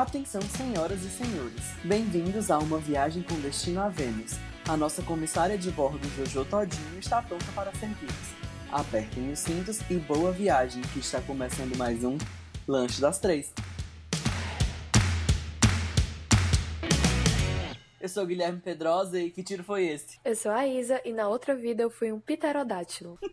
Atenção, senhoras e senhores. Bem-vindos a uma viagem com destino a Vênus. A nossa comissária de bordo, Jojo Todinho, está pronta para servi-los. Apertem os cintos e boa viagem, que está começando mais um Lanche das Três. Eu sou o Guilherme Pedrosa e que tiro foi esse? Eu sou a Isa e na outra vida eu fui um pterodátilo.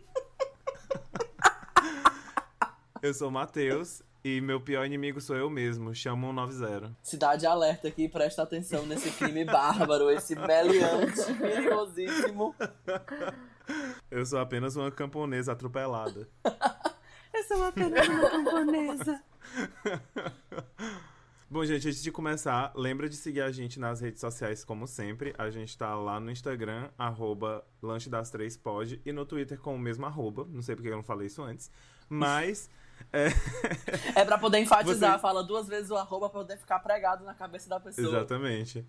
Eu sou o Matheus e meu pior inimigo sou eu mesmo. Chama 190. Cidade alerta aqui, presta atenção nesse crime bárbaro, esse meliante, perigosíssimo. Eu sou apenas uma camponesa atropelada. Eu sou apenas uma camponesa. Bom, gente, antes de começar, lembra de seguir a gente nas redes sociais, como sempre. A gente tá lá no Instagram, arroba lanche das três pode, e no Twitter com o mesmo arroba. Não sei porque eu não falei isso antes. Mas. É... É pra poder enfatizar, Você- fala duas vezes o arroba pra poder ficar pregado na cabeça da pessoa. Exatamente.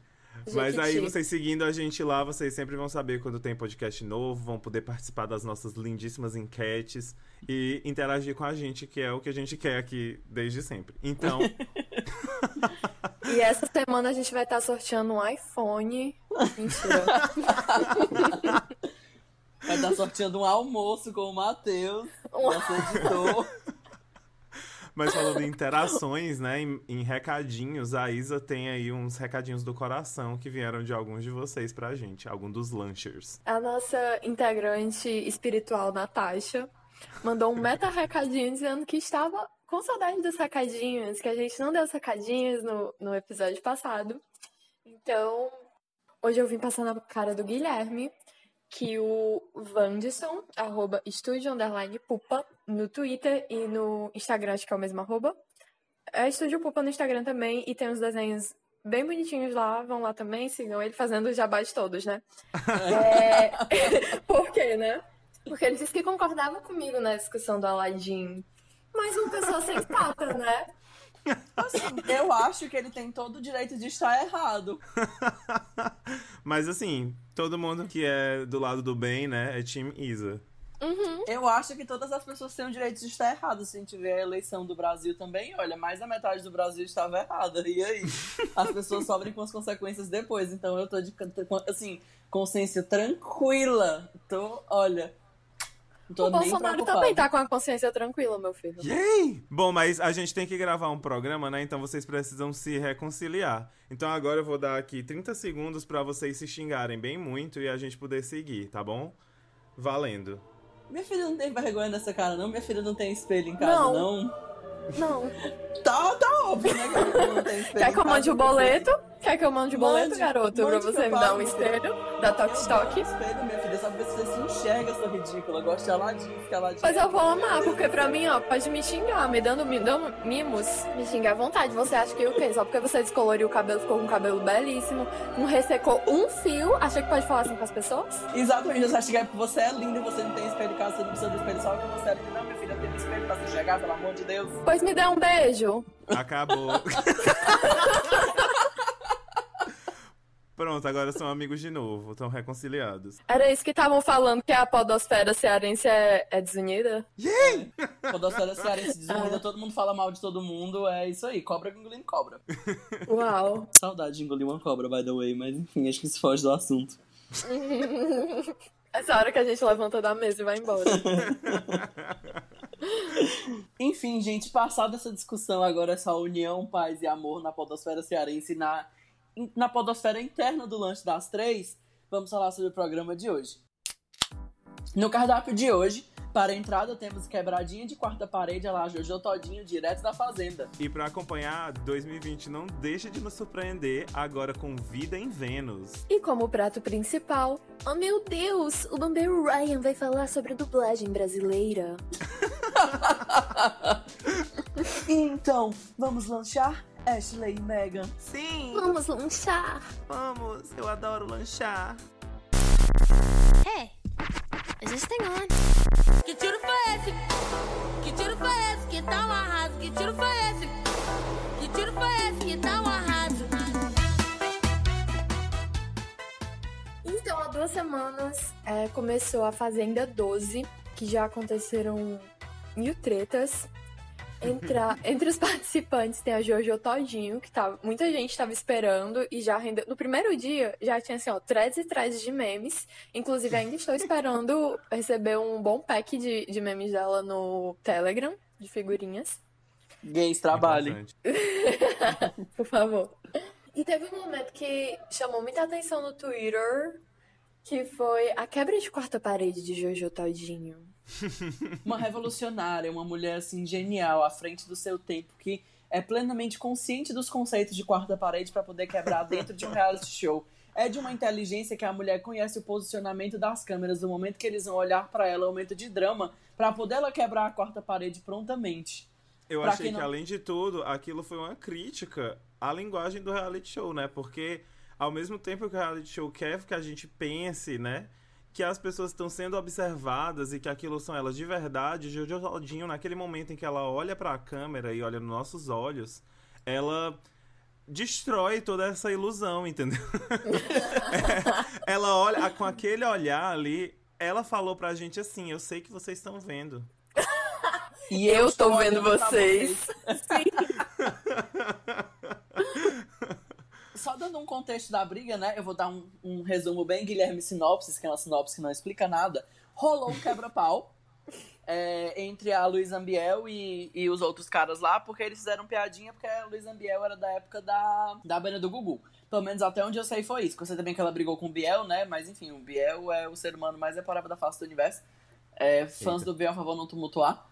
Mas aí vocês seguindo a gente lá, vocês sempre vão saber quando tem podcast novo, vão poder participar das nossas lindíssimas enquetes e interagir com a gente, que é o que a gente quer aqui desde sempre. Então, E essa semana a gente vai estar sorteando um iPhone. Mentira. Vai estar sorteando um almoço com o Matheus, nosso editor. mas falando em interações, né, em, em recadinhos, a Isa tem aí uns recadinhos do coração que vieram de alguns de vocês pra gente, algum dos lanchers. A nossa integrante espiritual, Natasha, mandou um meta recadinho dizendo que estava com saudade dos recadinhos, que a gente não deu os recadinhos no, no episódio passado. Então, hoje eu vim passar na cara do Guilherme que o Vandison, arroba estúdio underline pupa, no Twitter e no Instagram, acho que é o mesmo arroba. É Estúdio Pupa no Instagram também e tem uns desenhos bem bonitinhos lá, vão lá também, sigam ele fazendo os jabás todos, né? É... Por quê, né? Porque ele disse que concordava comigo na discussão do Aladdin. Mas uma pessoa sensata, né? Assim, eu acho que ele tem todo o direito de estar errado. Mas assim, todo mundo que é do lado do bem, né, é Team Isa. Eu acho que todas as pessoas têm o direito de estar errado. Se a gente vê a eleição do Brasil também, olha, mais da metade do Brasil estava errada. E aí? As pessoas sofrem com as consequências depois. Então eu tô de, assim, consciência tranquila. Tô, olha. O Bolsonaro também tá com a consciência tranquila, meu filho. Yay! Bom, mas a gente tem que gravar um programa, né? Então vocês precisam se reconciliar. Então agora eu vou dar aqui 30 segundos pra vocês se xingarem bem muito e a gente poder seguir, tá bom? Valendo. Minha filha não tem vergonha nessa cara, não. Minha filha não tem espelho em casa, Não. não. Não. Tá, tá óbvio, né? Que não tem Quer que eu mande o boleto? Quer que eu mande o boleto, Mande, garoto? Pra mande que você me dar um espelho da Tok Stock? Espelho, minha filha, só pra você se enxerga, sua ridícula. Eu gosto de Aladdin, fica Aladdin. Mas eu vou amar, porque pra mim, ó, pode me xingar, me dando, me dando mimos, me xingar à vontade. Você acha que o quê? Só porque você descoloriu o cabelo, ficou com o cabelo belíssimo, não ressecou um fio, acha que pode falar assim com as pessoas? Exatamente, você acha que você é linda e você não tem espelho em casa, você não precisa do espelho só porque você é linda. Não, um espelho pra se enxergar, pelo amor de Deus. Pois me dê um beijo. Acabou. Pronto, agora são amigos de novo, estão reconciliados. Era isso que estavam falando, que a podosfera cearense é, é desunida? Quando a senhora cearense desunida, todo mundo fala mal de todo mundo, é isso aí, cobra engolindo cobra. Uau. Saudade de engolir uma cobra, by the way, mas enfim, acho que isso foge do assunto. Essa hora que a gente levanta da mesa e vai embora. Enfim, gente, passada essa discussão agora, essa união, paz e amor na podosfera cearense e na, na podosfera interna do Lanche das Três, vamos falar sobre o programa de hoje. No cardápio de hoje, para a entrada temos quebradinha de quarta parede, a lá Jojo Todinho, direto da fazenda. E pra acompanhar, 2020 não deixa de nos surpreender agora com Vida em Vênus. E como prato principal, oh meu Deus, o bombeiro Ryan vai falar sobre a dublagem brasileira. Então, vamos lanchar? Ashley e Megan. Sim, Vamos lanchar. vamos, eu adoro lanchar. Hey, is this thing on? Que tiro foi esse? Que tiro foi esse? Que tal um arraso? Que tiro foi esse? Que tiro foi esse? Que tal um arraso? Então, há duas semanas é, começou a Fazenda 12, que já aconteceram mil tretas. Entre, os participantes tem a Jojo Todinho, que tá, muita gente tava esperando e já rendeu. No primeiro dia já tinha assim, ó, threads e threads de memes. Inclusive, ainda estou esperando receber um bom pack de, de memes dela no Telegram, de figurinhas. Gays trabalhem. Por favor. E teve um momento que chamou muita atenção no Twitter, que foi a quebra de quarta parede de Jojo Todinho. Uma revolucionária, uma mulher assim genial, à frente do seu tempo, que é plenamente consciente dos conceitos de quarta parede para poder quebrar dentro de um reality show. É de uma inteligência que a mulher conhece o posicionamento das câmeras, o momento que eles vão olhar para ela, o momento de drama, para poder ela quebrar a quarta parede prontamente. Eu Pra achei que, não- além de tudo, aquilo foi uma crítica à linguagem do reality show, né? Porque, ao mesmo tempo que o reality show quer que a gente pense, né? Que as pessoas estão sendo observadas e que aquilo são elas de verdade, Jojo Todinho, naquele momento em que ela olha pra câmera e olha nos nossos olhos, ela destrói toda essa ilusão, entendeu? É, ela olha, com aquele olhar ali, ela falou pra gente assim: Eu sei que vocês estão vendo. E Eu tô estou vendo pra vocês. Só dando um contexto da briga, né? Eu vou dar um, um resumo bem Guilherme Sinopsis, que é uma sinopse que não explica nada. Rolou um quebra-pau é, entre a Luísa Ambiel e, e os outros caras lá, porque eles fizeram piadinha, porque a Luísa Ambiel era da época da, da banda do Gugu. Pelo menos até onde eu sei foi isso. Eu sei também que ela brigou com o Biel, né? Mas enfim, o Biel é o ser humano mais reparável da face do universo. É, fãs Eita. do Biel, por favor, não tumultuar.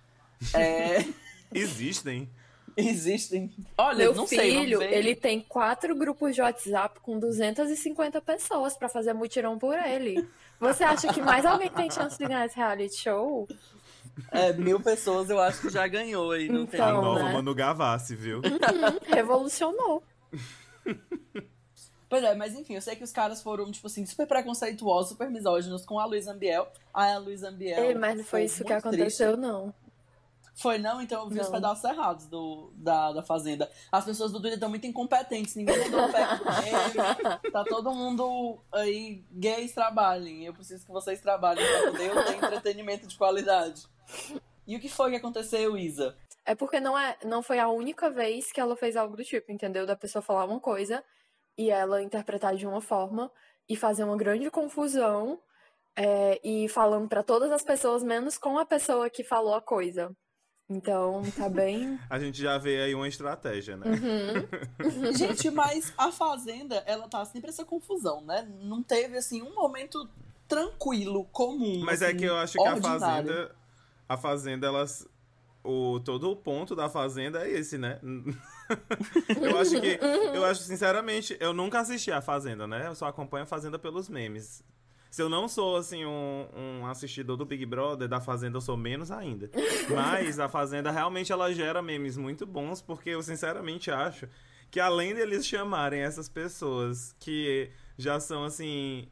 É, Existem. Existem. Olha, Meu não sei. filho, ver. ele tem quatro grupos de WhatsApp com 250 pessoas pra fazer mutirão por ele. Você acha que mais alguém tem chance de ganhar esse reality show? É, mil pessoas eu acho que já ganhou aí. Não tem A Então, nova né? Manu Gavassi, viu? Hum, revolucionou. Pois é, mas enfim, eu sei que os caras foram, tipo assim, super preconceituosos, super misóginos com a Luísa Ambiel. Aí a Luísa Ambiel. Ei, mas não foi ficou isso que aconteceu, triste. não. Foi não? Então eu vi os Não. pedaços errados do, da, da Fazenda. As pessoas do Twitter estão muito incompetentes, ninguém mandou pack pro meio. Tá todo mundo aí, gays trabalhem. Eu preciso que vocês trabalhem pra poder eu ter entretenimento de qualidade. E o que foi que aconteceu, Isa? É porque não, é, não foi a única vez que ela fez algo do tipo, entendeu? Da pessoa falar uma coisa e ela interpretar de uma forma e fazer uma grande confusão é, e falando pra todas as pessoas, menos com a pessoa que falou a coisa. Então, tá bem. A gente já vê aí uma estratégia, né? Uhum. Gente, mas a Fazenda, ela tá sempre essa confusão, né? Não teve, assim, um momento tranquilo, comum. Mas é assim, que eu acho que a ordinário. Fazenda. A Fazenda, elas. O, todo o ponto da Fazenda é esse, né? eu acho que. Eu acho, sinceramente, eu nunca assisti a Fazenda, né? Eu só acompanho a Fazenda pelos memes. Se eu não sou, assim, um, um assistidor do Big Brother, da Fazenda eu sou menos ainda. Mas a Fazenda realmente ela gera memes muito bons, porque eu sinceramente acho que além deles chamarem essas pessoas que já são, assim,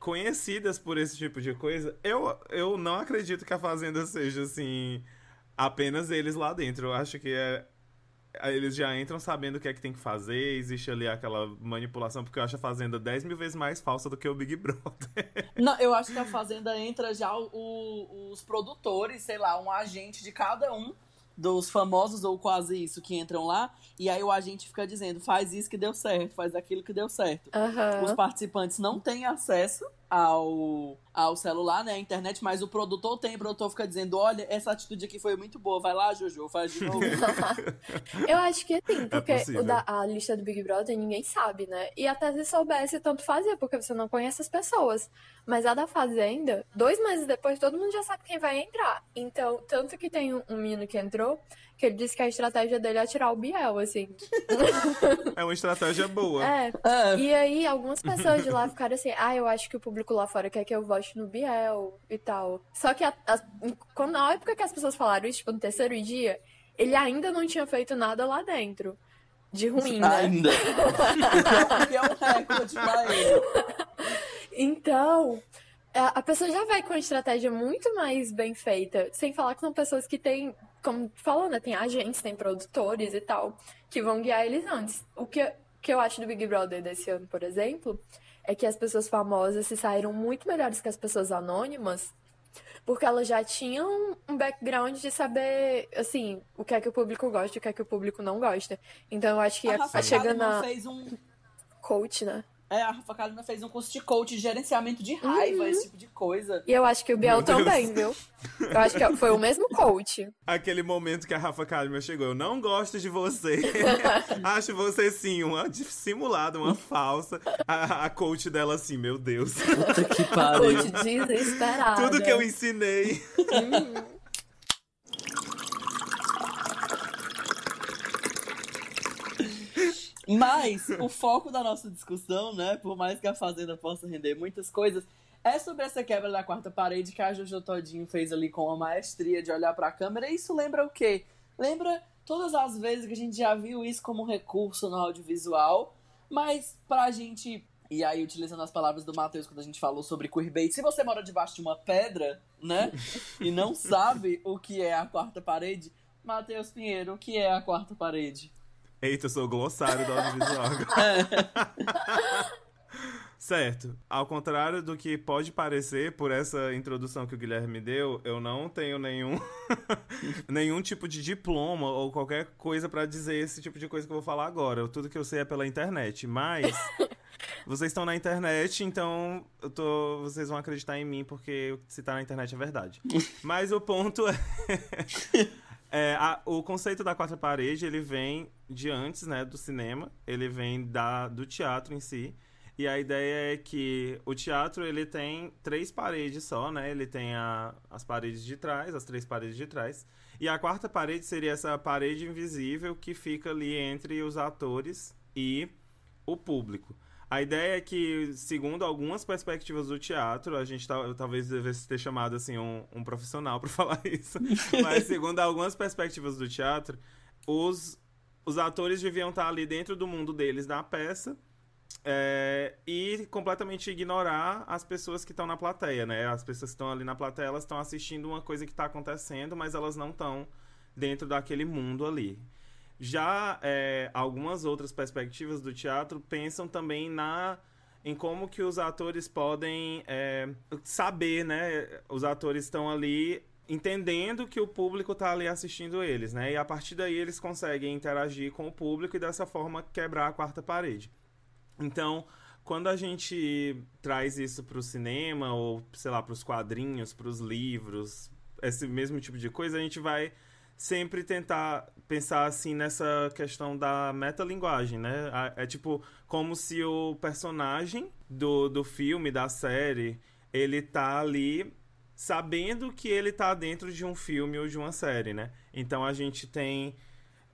conhecidas por esse tipo de coisa, eu, eu não acredito que a Fazenda seja, assim, apenas eles lá dentro. Eu acho que é. Eles já entram sabendo o que é que tem que fazer, existe ali aquela manipulação, porque eu acho a Fazenda 10 mil vezes mais falsa do que o Big Brother. Não, eu acho que a Fazenda entra já o- os produtores, sei lá, um agente de cada um dos famosos ou quase isso que entram lá, e aí o agente fica dizendo, faz isso que deu certo, faz aquilo que deu certo. Aham. Os participantes não têm acesso ao, ao celular, né, à internet, mas o produtor tem, o produtor fica dizendo, olha, essa atitude aqui foi muito boa, vai lá, Jojo, faz de novo. Eu acho que sim, porque possível. o da, a lista do Big Brother ninguém sabe, né? E até se soubesse, tanto fazia, porque você não conhece as pessoas. Mas a da Fazenda, dois meses depois, todo mundo já sabe quem vai entrar. Então, tanto que tem um, um menino que entrou, que ele disse que a estratégia dele é tirar o Biel, assim. É uma estratégia boa. É. É, E aí, algumas pessoas de lá ficaram assim, ah, eu acho que o público lá fora quer que eu vote no Biel e tal. Só que a, a- quando, na época que as pessoas falaram isso, tipo, no terceiro dia, ele ainda não tinha feito nada lá dentro. De ruim, né? ainda. Porque é um recorde pra ele. Então, a a pessoa já vai com uma estratégia muito mais bem feita, sem falar que são pessoas que têm, como falou, né? Tem agentes, tem produtores e tal, que vão guiar eles antes. O que, que eu acho do Big Brother desse ano, por exemplo, é que as pessoas famosas se saíram muito melhores que as pessoas anônimas porque ela já tinha um, background de saber, assim, o que é que o público gosta e o que é que o público não gosta. Então eu acho que A a, chegando a fez um. coach, né? É, a Rafa Kalimann fez um curso de coach de gerenciamento de raiva, Uhum. esse tipo de coisa. E eu acho que o Biel também, viu? Eu acho que foi o mesmo coach. Aquele momento que a Rafa Kalimann chegou, eu não gosto de você. Acho você sim, uma dissimulada, uma falsa. A, a coach dela assim, meu Deus. Puta que pariu. Coach desesperada. Tudo que eu ensinei. Mas o foco da nossa discussão, né, por mais que a Fazenda possa render muitas coisas, é sobre essa quebra da quarta parede que a Jojo Todinho fez ali com a maestria de olhar pra câmera. E isso lembra o quê? Lembra todas as vezes que a gente já viu isso como recurso no audiovisual, mas pra gente. E aí, utilizando as palavras do Matheus quando a gente falou sobre queerbait, se você mora debaixo de uma pedra, né, e não sabe o que é a quarta parede, Matheus Pinheiro, o que é a quarta parede? Eita, eu sou o glossário do audiovisual Certo. Ao contrário do que pode parecer por essa introdução que o Guilherme deu, eu não tenho nenhum nenhum tipo de diploma ou qualquer coisa pra dizer esse tipo de coisa que eu vou falar agora. Tudo que eu sei é pela internet, mas vocês estão na internet, então eu tô, vocês vão acreditar em mim porque se tá na internet é verdade. Mas o ponto é É, a- o conceito da quarta parede, ele vem de antes, né, do cinema. Ele vem da, do teatro em si. E a ideia é que o teatro, ele tem três paredes só, né? Ele tem a- as paredes de trás, as três paredes de trás. E a quarta parede seria essa parede invisível que fica ali entre os atores e o público. A ideia é que, segundo algumas perspectivas do teatro, a gente tal- talvez devesse ter chamado assim um, um profissional para falar isso, mas segundo algumas perspectivas do teatro, os, os atores deviam estar ali dentro do mundo deles na peça é, e completamente ignorar as pessoas que estão na plateia, né? As pessoas que estão ali na plateia, elas estão assistindo uma coisa que está acontecendo, mas elas não estão dentro daquele mundo ali. Já é, algumas outras perspectivas do teatro pensam também na em como que os atores podem é, saber, né? Os atores estão ali entendendo que o público está ali assistindo eles, né? E a partir daí eles conseguem interagir com o público e dessa forma quebrar a quarta parede. Então, quando a gente traz isso para o cinema ou sei lá para os quadrinhos, para os livros, esse mesmo tipo de coisa, a gente vai sempre tentar pensar assim nessa questão da metalinguagem, né? É tipo como se o personagem do, do filme, da série, ele tá ali sabendo que ele tá dentro de um filme ou de uma série, né? Então a gente tem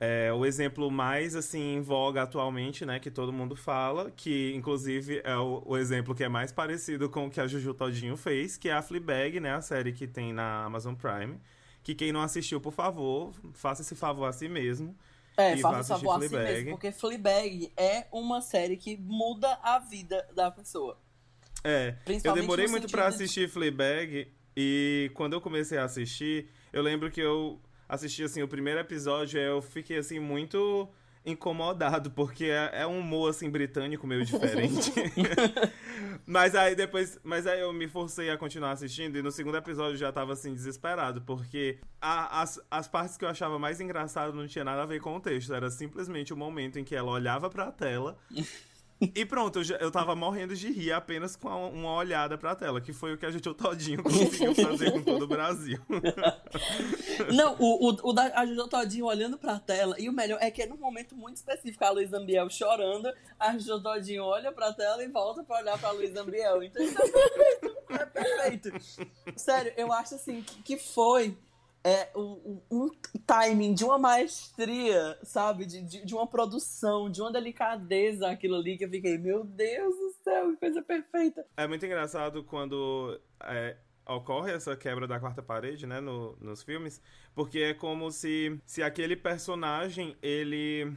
é, o exemplo mais assim em voga atualmente, né, que todo mundo fala, que inclusive é o, o exemplo que é mais parecido com o que a Juju Todinho fez, que é a Fleabag, né, a série que tem na Amazon Prime. Que quem não assistiu, por favor, faça esse favor a si mesmo. É, E faça vai essa assistir voz assim Fleabag. mesmo, porque Fleabag é uma série que muda a vida da pessoa. É, eu demorei muito pra sentido de- assistir Fleabag e quando eu comecei a assistir, eu lembro que eu assisti assim o primeiro episódio, e eu fiquei assim muito incomodado porque é, é um humor assim britânico meio diferente. mas aí depois, mas aí eu me forcei a continuar assistindo e no segundo episódio eu já tava assim desesperado porque a- as, as partes que eu achava mais engraçado não tinha nada a ver com o texto, era simplesmente o momento em que ela olhava pra tela e pronto, eu, já, eu tava morrendo de rir apenas com a- uma olhada pra tela, que foi o que a gente o Todinho conseguiu fazer com todo o Brasil. Não, o, o, o da a Jojo Todinho olhando pra tela, e o melhor é que é num momento muito específico, a Luísa Ambiel chorando, a Jojo Todinho olha pra tela e volta pra olhar pra Luísa Ambiel. Então isso é perfeito, é perfeito. Sério, eu acho assim, que, que foi é, um, um timing de uma maestria, sabe? De, de, de uma produção, de uma delicadeza aquilo ali, que eu fiquei, meu Deus do céu, que coisa perfeita. É muito engraçado quando é, ocorre essa quebra da quarta parede, né, no- nos filmes, porque é como se, se aquele personagem, ele,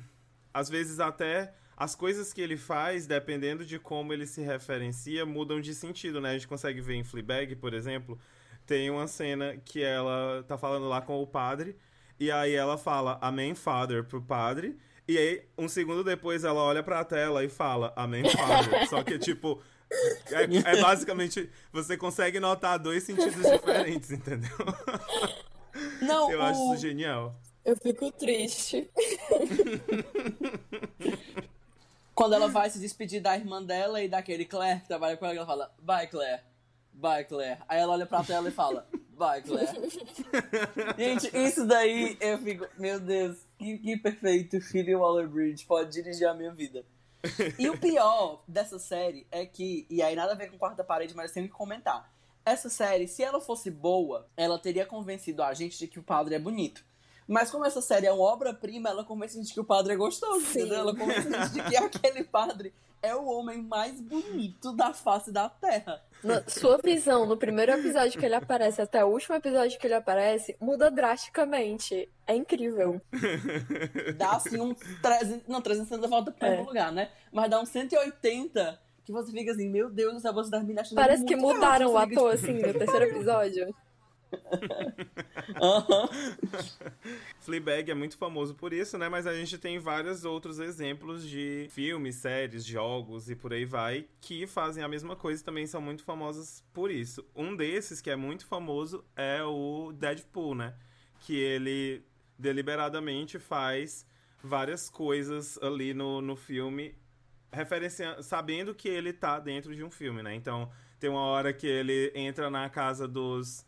às vezes até as coisas que ele faz, dependendo de como ele se referencia, mudam de sentido, né? A gente consegue ver em Fleabag, por exemplo, tem uma cena que ela tá falando lá com o padre, e aí ela fala Amen Father pro padre, e aí um segundo depois ela olha pra tela e fala Amen Father. Só que, tipo, É, é basicamente, você consegue notar dois sentidos diferentes, entendeu? Não, Eu o... acho isso genial. Eu fico triste. quando ela vai se despedir da irmã dela e daquele Claire que trabalha com ela, ela fala, bye Claire, bye Claire. Aí ela olha pra tela e fala, bye Claire. Gente, isso daí eu fico, meu Deus, que, que perfeito, Phoebe Waller-Bridge pode dirigir a minha vida. E o pior dessa série é que, e aí nada a ver com quarta parede, mas eu tenho que comentar. Essa série, se ela fosse boa, ela teria convencido a gente de que o padre é bonito. Mas como essa série é uma obra-prima, ela convence a gente que o padre é gostoso, Sim. entendeu? Ela convence a gente de que aquele padre é o homem mais bonito da face da Terra. Na sua visão, no primeiro episódio que ele aparece até o último episódio que ele aparece, muda drasticamente. É incrível. Dá assim um 300, não, 360 volta pro É. mesmo lugar, né? Mas dá um 180 que você fica assim, meu Deus do céu, você tá me achando Parece que mudaram o ator, assim, no terceiro episódio. Aham. Fleabag é muito famoso por isso, né? Mas a gente tem vários outros exemplos de filmes, séries, jogos e por aí vai que fazem a mesma coisa e também são muito famosos por isso. Um desses que é muito famoso é o Deadpool, né? Que ele deliberadamente faz várias coisas ali no, no filme referenciando, sabendo que ele tá dentro de um filme, né? Então, tem uma hora que ele entra na casa dos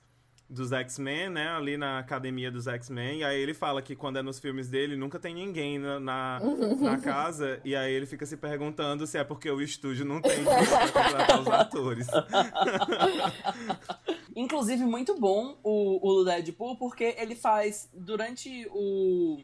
dos X-Men, né? Ali na academia dos X-Men. E aí ele fala que quando é nos filmes dele, nunca tem ninguém na, na, na casa. E aí ele fica se perguntando se é porque o estúdio não tem pra contratar os atores. Inclusive, muito bom o, o Deadpool, porque ele faz, durante o,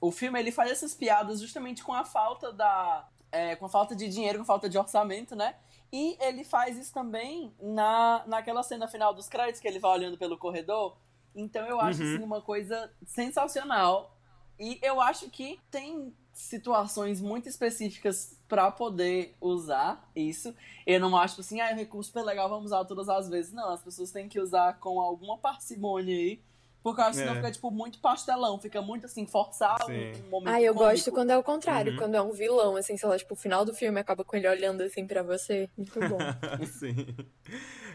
o filme, ele faz essas piadas justamente com a falta da. é, com a falta de dinheiro, com a falta de orçamento, né? E ele faz isso também na, naquela cena final dos créditos, que ele vai olhando pelo corredor. Então eu acho Uhum. assim, uma coisa sensacional. E eu acho que tem situações muito específicas pra poder usar isso. Eu não acho assim, ah, é um recurso super legal, vamos usar todas as vezes. Não, as pessoas têm que usar com alguma parcimônia aí. Porque eu acho que senão É. fica, tipo, muito pastelão. Fica muito, assim, forçar um, Sim. um momento Ah, eu cômico. gosto quando é o contrário, Uhum. quando é um vilão, assim, sei lá, tipo, o final do filme acaba com ele olhando assim pra você. Muito bom. Sim.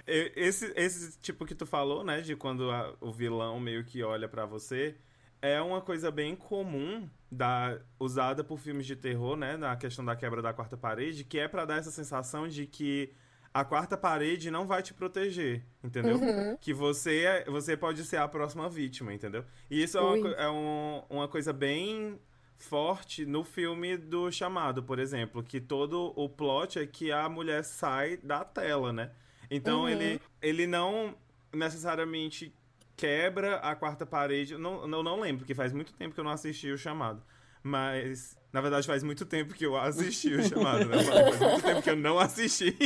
Esse, esse tipo que tu falou, né? De quando a- o vilão meio que olha pra você, é uma coisa bem comum da, usada por filmes de terror, né? Na questão da quebra da quarta parede, que é pra dar essa sensação de que a quarta parede não vai te proteger, entendeu? Uhum. Que você, é- você pode ser a próxima vítima, entendeu? E isso é, uma, Ui. é um- uma coisa bem forte no filme do Chamado, por exemplo, que todo o plot é que a mulher sai da tela, né? Então Uhum. ele, ele não necessariamente quebra a quarta parede. Não, eu não lembro, porque faz muito tempo que eu não assisti o Chamado. Mas, na verdade, faz muito tempo que eu assisti o Chamado, né? Faz muito tempo que eu não assisti.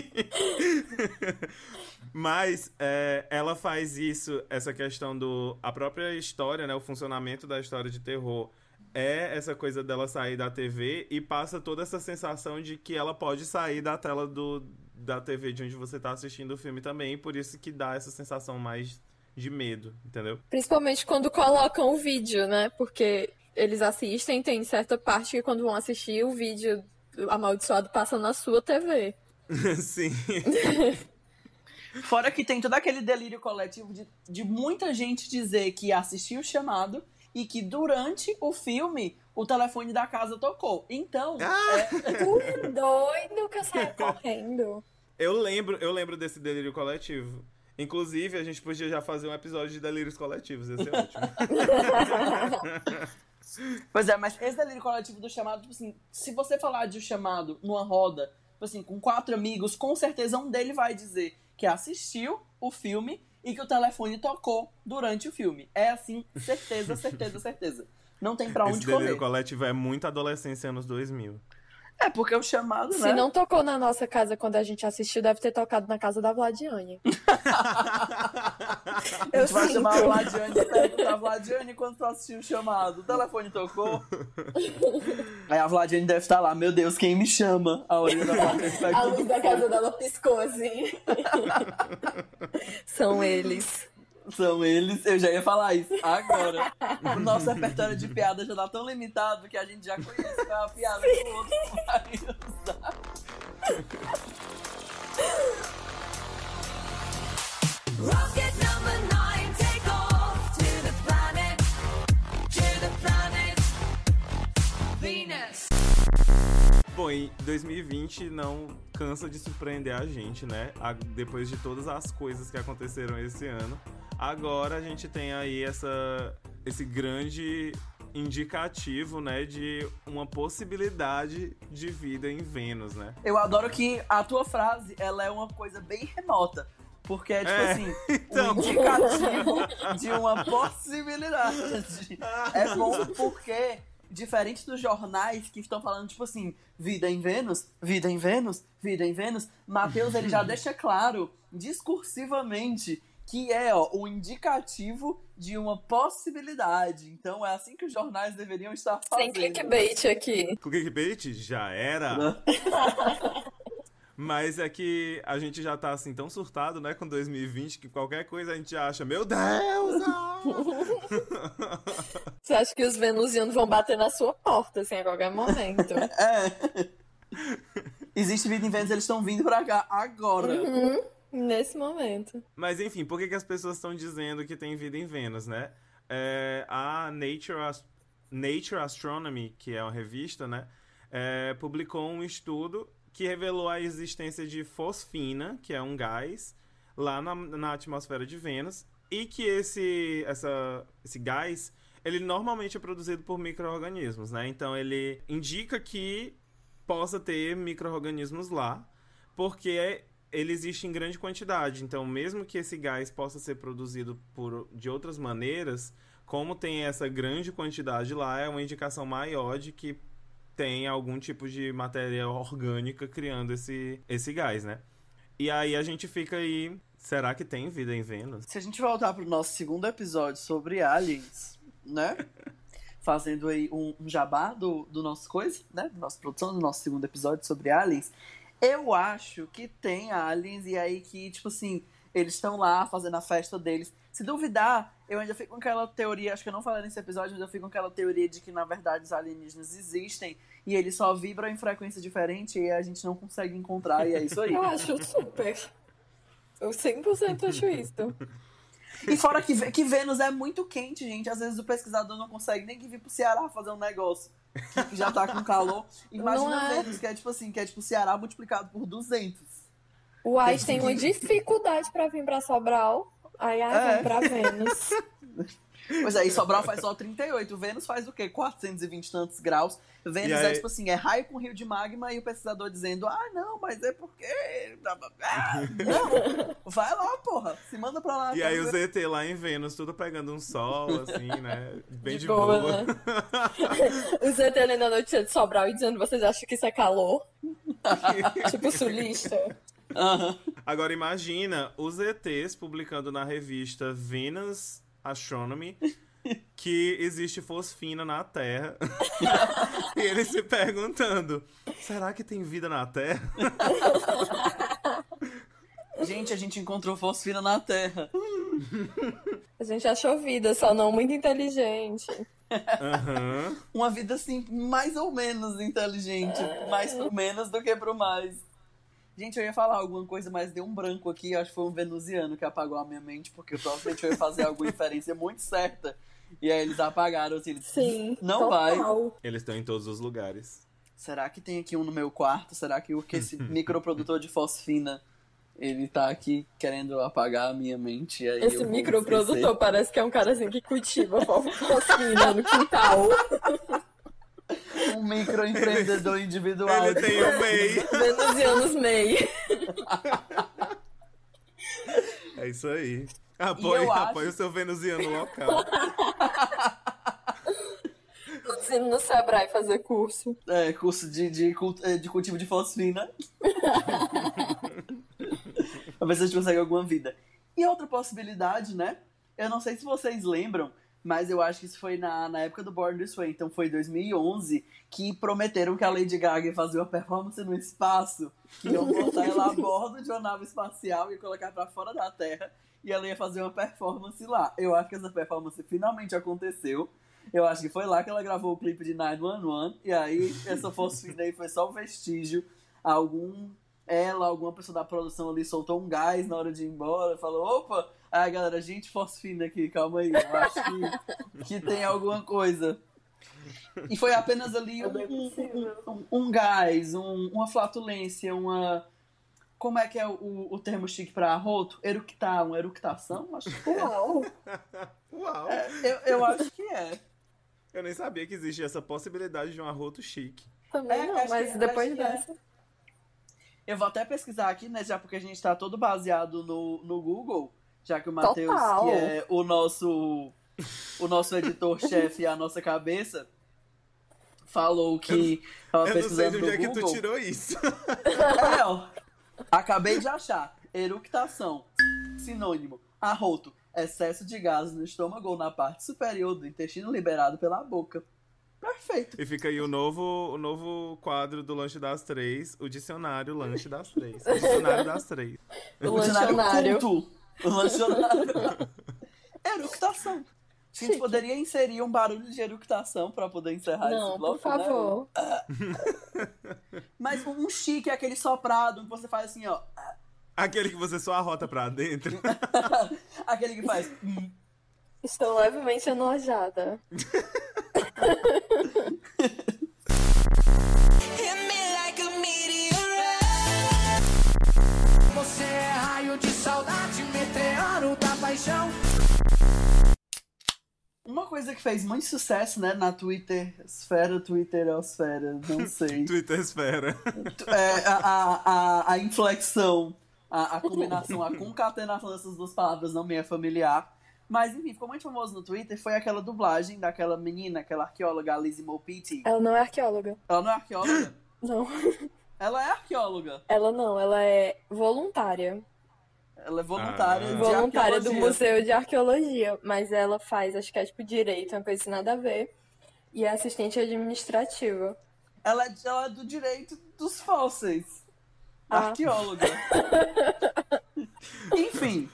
Mas é, ela faz isso, essa questão do. A própria história, né? O funcionamento da história de terror é essa coisa dela sair da TV e passa toda essa sensação de que ela pode sair da tela do, da TV de onde você tá assistindo o filme também. Por isso que dá essa sensação mais de medo, entendeu? Principalmente quando colocam o vídeo, né? Porque eles assistem, tem certa parte que quando vão assistir, o vídeo amaldiçoado passa na sua TV. Sim. Fora que tem todo aquele delírio coletivo de, de muita gente dizer que assistiu o chamado e que durante o filme o telefone da casa tocou. Então, é, Tu é doido que eu saio correndo. Eu lembro, eu lembro desse delírio coletivo. Inclusive, a gente podia já fazer um episódio de delírios coletivos, ia ser ótimo. Pois é, mas esse delírio coletivo do chamado, tipo assim, se você falar de um chamado numa roda, tipo assim, com quatro amigos, com certeza um deles vai dizer que assistiu o filme e que o telefone tocou durante o filme. É assim, certeza, certeza, certeza. Não tem pra Esse onde delírio correr. coletivo é muito adolescência anos 2000. É, porque o chamado, Se né? não tocou na nossa casa quando a gente assistiu, deve ter tocado na casa da Vladiane. A Eu gente vai sinto. chamar a Vladiane e perguntar, Vladiane, quando tu assistiu o chamado, o telefone tocou? Aí a Vladiane deve estar lá, meu Deus, quem me chama? A orelha da Vladiane pega A luz da casa dela piscou assim. São eles. São eles, eu já ia falar isso agora. O nosso repertório de piada já tá tão limitado que a gente já conhece qual é a piada que o outro vai usar. Rocket number nine, take off to the planet, to the planet Venus. Bom, e 2020 não cansa de surpreender a gente, né? A- Depois de todas as coisas que aconteceram esse ano. Agora a gente tem aí essa, esse grande indicativo, né, de uma possibilidade de vida em Vênus, né? Eu adoro que a tua frase, ela é uma coisa bem remota. Porque é tipo É, assim, então. um indicativo de uma possibilidade. É bom porque, diferente dos jornais que estão falando, tipo assim, vida em Vênus, vida em Vênus, vida em Vênus, Mateus ele já deixa claro, discursivamente, que é ó, o indicativo de uma possibilidade. Então é assim que os jornais deveriam estar Sem fazendo. clickbait aqui. Com clickbait? Já era! Né? Mas é que a gente já tá assim tão surtado, né, com 2020, que qualquer coisa a gente acha, meu Deus! ah!" Você acha que os venusianos vão bater na sua porta, assim, a qualquer momento? É. Existe vida em Vênus, eles estão vindo pra cá agora. Uhum, nesse momento. Mas enfim, por que, que as pessoas estão dizendo que tem vida em Vênus, né? É, a Nature, Ast- Nature Astronomy, que é uma revista, né? é, publicou um estudo que revelou a existência de fosfina, que é um gás, lá na, na atmosfera de Vênus, e que esse, essa, esse gás, ele normalmente é produzido por micro-organismos, né? Então ele indica que possa ter micro-organismos lá, porque ele existe em grande quantidade. Então, mesmo que esse gás possa ser produzido por, de outras maneiras, como tem essa grande quantidade lá, é uma indicação maior de que tem algum tipo de matéria orgânica criando esse, esse gás, né? E aí a gente fica aí. Será que tem vida em Vênus? Se a gente voltar pro nosso segundo episódio sobre aliens, né? Fazendo aí um, um jabá do, do nosso coisa, né? Da nossa produção, do nosso segundo episódio sobre aliens. Eu acho que tem aliens e aí que, tipo assim, eles estão lá fazendo a festa deles. Se duvidar, eu ainda fico com aquela teoria, acho que eu não falei nesse episódio, mas eu fico com aquela teoria de que, na verdade, os alienígenas existem e eles só vibram em frequência diferente e a gente não consegue encontrar, e é isso aí. Eu acho super. Eu 100% acho isso. E fora que, que Vênus é muito quente, gente. Às vezes o pesquisador não consegue nem vir pro Ceará fazer um negócio que já tá com calor. Imagina é. Vênus, que é tipo assim, que é tipo o Ceará multiplicado por 200. O Ais tem uma dificuldade pra vir pra Sobral. Aí, ai, É. vamos pra Vênus. Pois é, e Sobral faz só 38. Vênus faz o quê? 420 e tantos graus. Vênus E aí- é tipo assim, é raio com rio de magma e o pesquisador dizendo, ah, não, mas é porque... Ah, não, vai lá, porra. Se manda pra lá. E aí quero o ver. ZT lá em Vênus, tudo pegando um sol, assim, né? Bem de, De boa. boa, né? O ZT lendo a notícia de Sobral e dizendo: vocês acham que isso é calor? tipo sulista. Aham. Agora imagina os ETs publicando na revista Venus Astronomy que existe fosfina na Terra. e eles se perguntando: será que tem vida na Terra? Gente, a gente encontrou fosfina na Terra. A gente achou vida, só não muito inteligente. Aham. uma vida assim, mais ou menos inteligente. Mais pro menos do que pro mais. Gente, eu ia falar alguma coisa, mas deu um branco aqui. Acho que foi um venusiano que apagou a minha mente, porque provavelmente eu ia fazer alguma inferência muito certa. E aí eles apagaram, assim. Eles, Sim. Não vai. Eles estão em todos os lugares. Será que tem aqui um no meu quarto? Será que o que esse microprodutor de fosfina ele tá aqui querendo apagar a minha mente? Aí Esse microprodutor parece que é um cara assim que cultiva fosfina no quintal. Um microempreendedor individual. Ele tem o MEI. Venusianos MEI. É isso aí. Apoie, acho- apoie o seu venusiano local. Tô indo no Sebrae fazer curso. É, curso de, de, eh, de cultivo de fosfina. pra ver se a gente consegue alguma vida. E outra possibilidade, né? Eu não sei se vocês lembram, mas eu acho que isso foi na, na época do Born This Way, então foi 2011, que prometeram que a Lady Gaga ia fazer uma performance no espaço, que iam botar ela a bordo de uma nave espacial e colocar pra fora da Terra, e ela ia fazer uma performance lá. Eu acho que essa performance finalmente aconteceu. Eu acho que foi lá que ela gravou o clipe de 911, e aí essa aí foi só um vestígio, algum ela, alguma pessoa da produção ali soltou um gás na hora de ir embora, falou, opa, aí a galera, gente fosfina aqui, calma aí, eu acho que, que tem alguma coisa. E foi apenas ali um, é possível. um, um gás, um- uma flatulência, uma. Como é que é o, o termo chique pra arroto? Eructar, uma eructação? Acho que é. Uau! Uau! É, eu, eu acho que é. Eu nem sabia que existia essa possibilidade de um arroto chique. Também É, não, mas que- depois é. dessa. Eu vou até pesquisar aqui, né? Já porque a gente tá todo baseado no, no Google, já que o Matheus, que é o nosso, o nosso editor-chefe e a nossa cabeça, falou que tava Eu não sei no onde é que tu tirou isso. É, ó. Acabei de achar. Eructação. Sinônimo. Arroto. Excesso de gases no estômago ou na parte superior do intestino liberado pela boca. Perfeito. E fica aí o novo, o novo quadro do Lanche das Três, o dicionário Lanche das Três. O dicionário das Três. O lanchonário. culto. O lanchonário. Eructação. A gente Chique. poderia inserir um barulho de eructação pra poder encerrar Não, esse por bloco, né? favor. Mas um chique é aquele soprado que você faz assim, ó. Aquele que você só arrota pra dentro. Aquele que faz. Estou levemente enojada. Você é raio de saudade, paixão. Uma coisa que fez muito sucesso, né, na Twitter esfera, Twitterosfera, não sei. Twitter esfera. É, a, a, a, a inflexão, a, a combinação, a concatenação dessas duas palavras não me é familiar. Mas, enfim, ficou muito famoso no Twitter. Foi aquela dublagem daquela menina, aquela arqueóloga, a Lizzie Mopiti. Ela não é arqueóloga. Ela não é arqueóloga? Não. Ela é arqueóloga. Ela não, ela é voluntária. Ela é voluntária Ah. de Voluntária do. Museu de Arqueologia. Mas ela faz, acho que é tipo direito, uma coisa assim, nada a ver. E é assistente administrativa. Ela, é, ela é do direito dos fósseis. Ah. Arqueóloga. Enfim.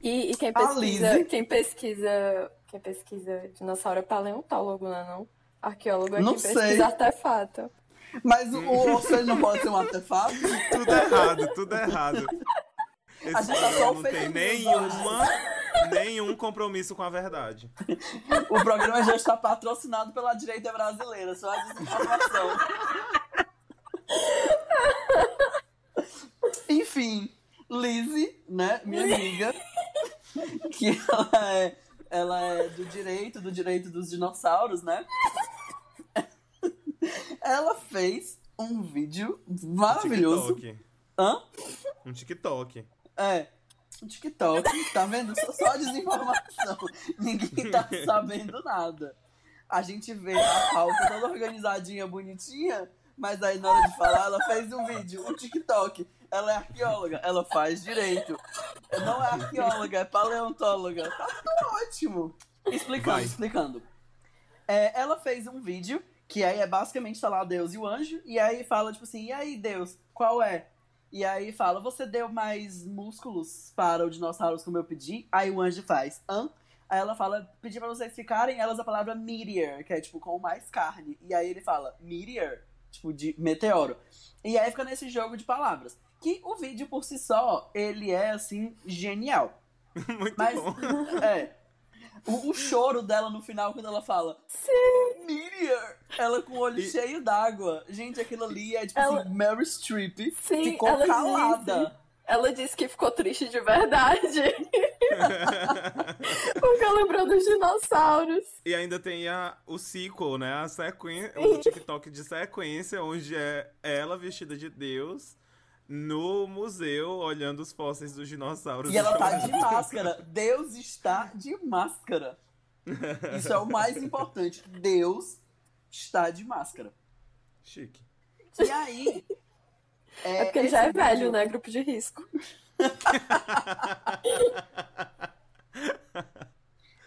E, e quem pesquisa, quem pesquisa, quem pesquisa dinossauro é paleontólogo, né, não? Arqueólogo é Não quem sei. pesquisa artefato. Mas o, o não pode ser um artefato? Tudo errado, tudo errado. A Esse gente tá só não tem nenhuma, nenhum compromisso com a verdade. O programa já está patrocinado pela direita brasileira, só a desinformação. Enfim, Lizzie, né, minha amiga, que ela é, ela é do direito, do direito dos dinossauros, né? Ela fez um vídeo maravilhoso. TikTok. Hã? Um TikTok. É. Um TikTok, tá vendo? Só, só desinformação. Ninguém tá sabendo nada. A gente vê a pauta toda organizadinha, bonitinha, mas aí na hora de falar, ela fez um vídeo, um TikTok. Ela é arqueóloga, ela faz direito. Não é arqueóloga, é paleontóloga. Tá tudo ótimo. Explicando, Vai. explicando. É, ela fez um vídeo que aí é basicamente tá lá Deus e o anjo, e aí fala, tipo assim, e aí, Deus, qual é? E aí fala, você deu mais músculos para o dinossauro como eu pedi? Aí o anjo faz, hã? Aí ela fala, pedi pra vocês ficarem, ela usa a palavra meteor, que é tipo com mais carne. E aí ele fala, meteor, tipo de meteoro. E aí fica nesse jogo de palavras. Que o vídeo por si só, ele é assim, genial. Muito Mas, bom. é. O, o choro dela no final, quando ela fala Sim. Meteor! Ela com o olho E- cheio d'água. Gente, aquilo ali é tipo Ela- assim, Mary Streep Sim, ficou ela calada. disse. Ela disse que ficou triste de verdade. Porque lembrou dos dinossauros. E ainda tem a, o sequel, né? A sequência, o TikTok de sequência, onde é ela vestida de Deus no museu olhando os fósseis dos dinossauros. E ela tá de máscara. Deus está de máscara. Isso é o mais importante. Deus está de máscara. Chique. E aí. É, porque ele já é vídeo- velho, né? Grupo de risco.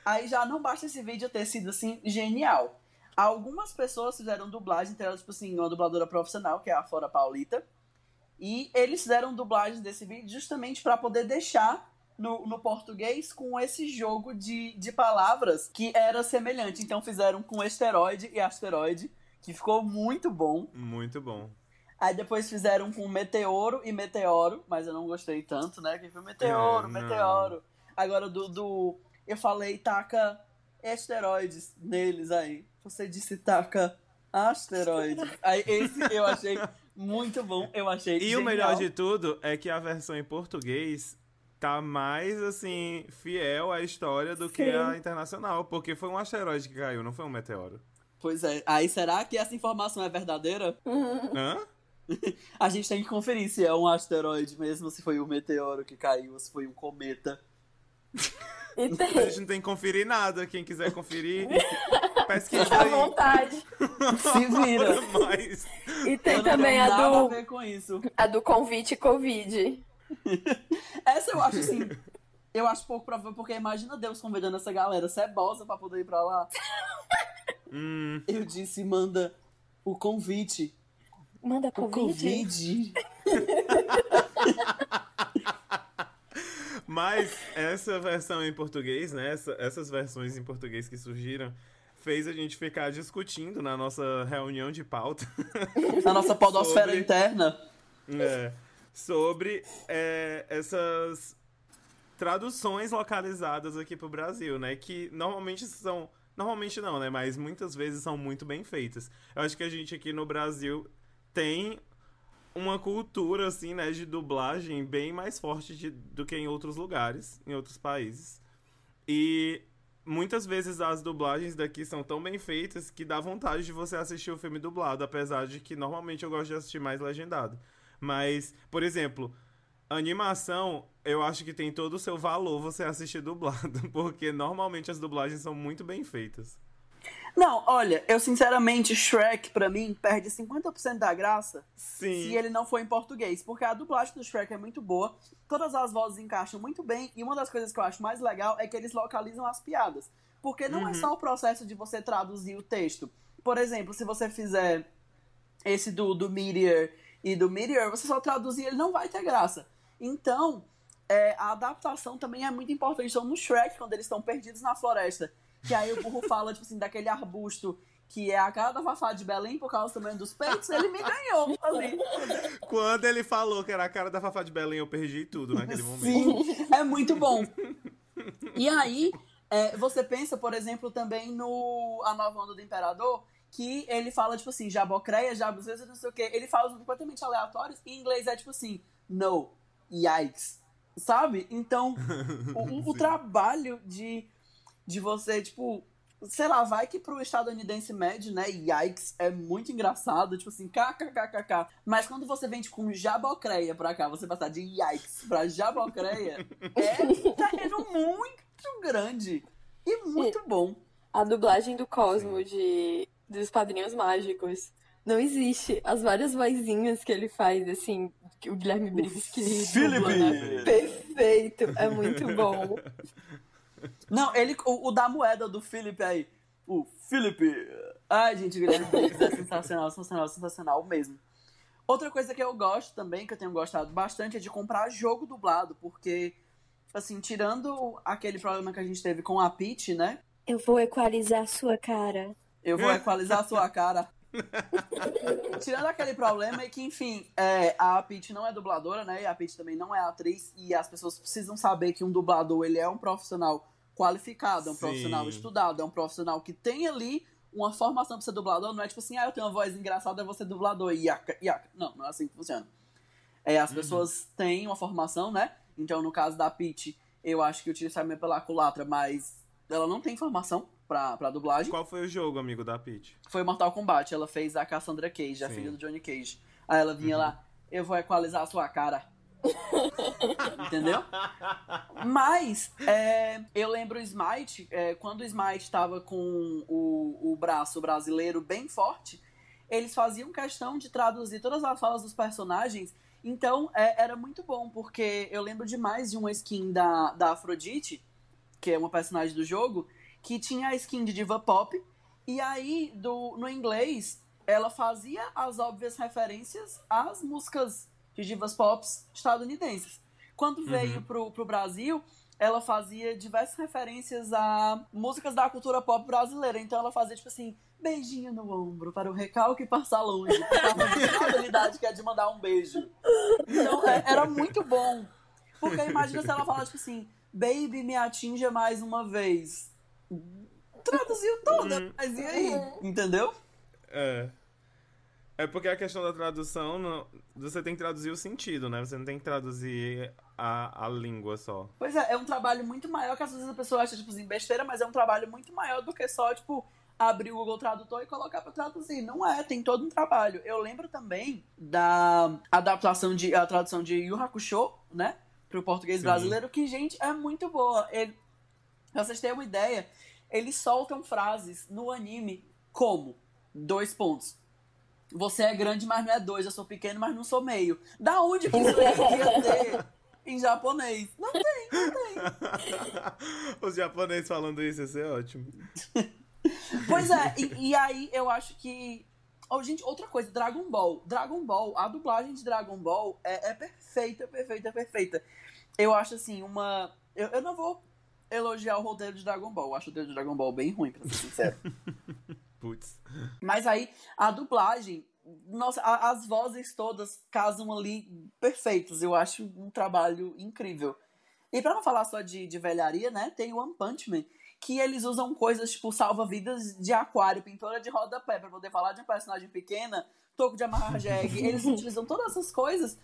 Aí já não basta esse vídeo ter sido assim genial. Algumas pessoas fizeram dublagem, entre elas, tipo assim, uma dubladora profissional, que é a Fora Paulita. E eles fizeram dublagem desse vídeo justamente para poder deixar no, no português com esse jogo de, de palavras que era semelhante. Então fizeram com esteroide e asteroide, que ficou muito bom. Muito bom. Aí depois fizeram com Meteoro e Meteoro, mas eu não gostei tanto, né? Que foi Meteoro, É. Meteoro. Agora do, do. Eu falei, taca asteroides neles aí. Você disse taca asteroides. Aí esse eu achei muito bom. Eu achei. E o melhor de tudo é que a versão em português tá mais, assim, fiel à história do que Sim. a internacional. Porque foi um asteroide que caiu, não foi um meteoro. Pois é. Aí será que essa informação é verdadeira? Hã? A gente tem que conferir se é um asteroide mesmo, se foi um meteoro que caiu, se foi um cometa. A gente não tem que conferir nada. Quem quiser conferir, pesquisa fica à vontade. Se vira. Mas... E tem também a a do, ver com isso. a do convite Covid. Essa eu acho assim. Eu acho pouco provável, porque imagina Deus convidando essa galera cebosa pra poder ir pra lá. Hum, Eu disse, manda o convite. Manda O Covid. Covid. Mas essa versão em português, né? essa- essas versões em português que surgiram, fez a gente ficar discutindo na nossa reunião de pauta Na nossa podosfera Sobre- interna. é, sobre é, essas traduções localizadas aqui pro Brasil, né? Que normalmente são. Normalmente não, né? Mas muitas vezes são muito bem feitas. Eu acho que a gente aqui no Brasil tem uma cultura, assim, né, de dublagem bem mais forte de- do que em outros lugares, em outros países. E muitas vezes as dublagens daqui são tão bem feitas que dá vontade de você assistir o filme dublado, apesar de que normalmente eu gosto de assistir mais legendado. Mas, por exemplo, animação, eu acho que tem todo o seu valor você assistir dublado, porque normalmente as dublagens são muito bem feitas. Não, olha, eu sinceramente, Shrek, pra mim, perde 50% da graça Sim. se ele não for em português. Porque a dublagem do Shrek é muito boa, todas as vozes encaixam muito bem, e uma das coisas que eu acho mais legal é que eles localizam as piadas. Porque não é só o processo de você traduzir o texto. Por exemplo, se você fizer esse do, do Meteor e do Meteor, você só traduzir, ele não vai ter graça. Então, é, a adaptação também é muito importante. Então, no Shrek, quando eles estão perdidos na floresta, que aí o burro fala, tipo assim, daquele arbusto que é a cara da Fafá de Belém por causa também dos peitos, ele me ganhou ali. Quando ele falou que era a cara da Fafá de Belém, eu perdi tudo naquele momento. Sim, é muito bom. E aí, é, você pensa, por exemplo, também no A Nova Onda do Imperador, que ele fala, tipo assim, jabocreia, jabuzeza, não sei o quê. Ele fala completamente aleatórios, e em inglês é tipo assim, no, yikes. Sabe? Então, o- o trabalho de, de você, tipo, sei lá, vai que pro estadunidense médio, né, yikes é muito engraçado, tipo assim, kkkk. Mas quando você vem, tipo, com jabocreia pra cá, você passar de yikes pra jabocreia, é um terreno muito grande e muito bom. A dublagem do Cosmo de dos Padrinhos Mágicos. Não existe. As várias vozinhas que ele faz, assim, que o Guilherme Briggs que dubla, né? Felipe! Perfeito. É muito bom. Não, ele, o, o da moeda do Felipe aí. O Felipe. Ai, gente, o Guilherme Briggs é sensacional, sensacional, sensacional mesmo. Outra coisa que eu gosto também, que eu tenho gostado bastante, é de comprar jogo dublado, porque, assim, tirando aquele problema que a gente teve com a Peach, né? Eu vou equalizar sua cara. Eu vou equalizar a sua cara. Tirando aquele problema é que, enfim, é, a Peach não é dubladora, né? E a Peach também não é atriz. E as pessoas precisam saber que um dublador, ele é um profissional qualificado, é um Sim. profissional estudado, é um profissional que tem ali uma formação pra ser dublador. Não é tipo assim, ah, eu tenho uma voz engraçada, eu vou ser dublador. Iaca, iaca. Não, não é assim que funciona. É, as pessoas têm uma formação, né? Então, no caso da Peach, eu acho que utiliza também pela culatra, mas ela não tem formação pra, pra dublagem Qual foi o jogo, amigo da Peach? foi Mortal Kombat. Ela fez a Cassandra Cage, a Sim. filha do Johnny Cage. Aí ela vinha lá, eu vou equalizar a sua cara. Entendeu? Mas, é, eu lembro o Smite, é, quando o Smite tava com o, o braço brasileiro bem forte, eles faziam questão de traduzir todas as falas dos personagens. Então, é, era muito bom, porque eu lembro demais de uma skin da, da Afrodite, que é uma personagem do jogo, que tinha a skin de diva pop, e aí, do, no inglês, ela fazia as óbvias referências às músicas de divas pop estadunidenses. Quando veio pro, pro Brasil, ela fazia diversas referências a músicas da cultura pop brasileira. Então ela fazia, tipo assim, beijinho no ombro para o recalque passar longe. Uma habilidade que é de mandar um beijo. Então é- era muito bom. Porque imagina se ela falasse, tipo assim, baby, me atinja mais uma vez. Traduziu toda, mas e aí? Entendeu? É. É porque a questão da tradução, não- você tem que traduzir o sentido, né? Você não tem que traduzir a, a língua só. Pois é, é um trabalho muito maior que às vezes a pessoa acha, tipo assim, besteira, mas é um trabalho muito maior do que só, tipo, abrir o Google Tradutor e colocar pra traduzir. Não é, tem todo um trabalho. Eu lembro também da adaptação de, a tradução de Yu Hakusho, né, pro português Sim. brasileiro, que, gente, é muito boa. Ele, pra vocês terem uma ideia, eles soltam frases no anime como, dois pontos, você é grande, mas não é dois, eu sou pequeno, mas não sou meio. Da onde que isso ia ter em japonês? Não tem, não tem. Os japoneses falando isso ia ser ótimo. Pois é, e, e aí eu acho que. Oh, gente, outra coisa, Dragon Ball. Dragon Ball, a dublagem de Dragon Ball é, é perfeita, perfeita, perfeita. Eu acho assim, uma. Eu, eu não vou elogiar o roteiro de Dragon Ball. Eu acho o roteiro de Dragon Ball bem ruim, pra ser sincero. Putz. Mas aí, a dublagem, nossa, a- as vozes todas casam ali perfeitas. Eu acho um trabalho incrível. E pra não falar só de, de velharia, né, tem o One Punch Man, que eles usam coisas tipo salva-vidas de aquário, pintura de rodapé, pra poder falar de uma personagem pequena, toco de amarrar jegue. Eles utilizam todas essas coisas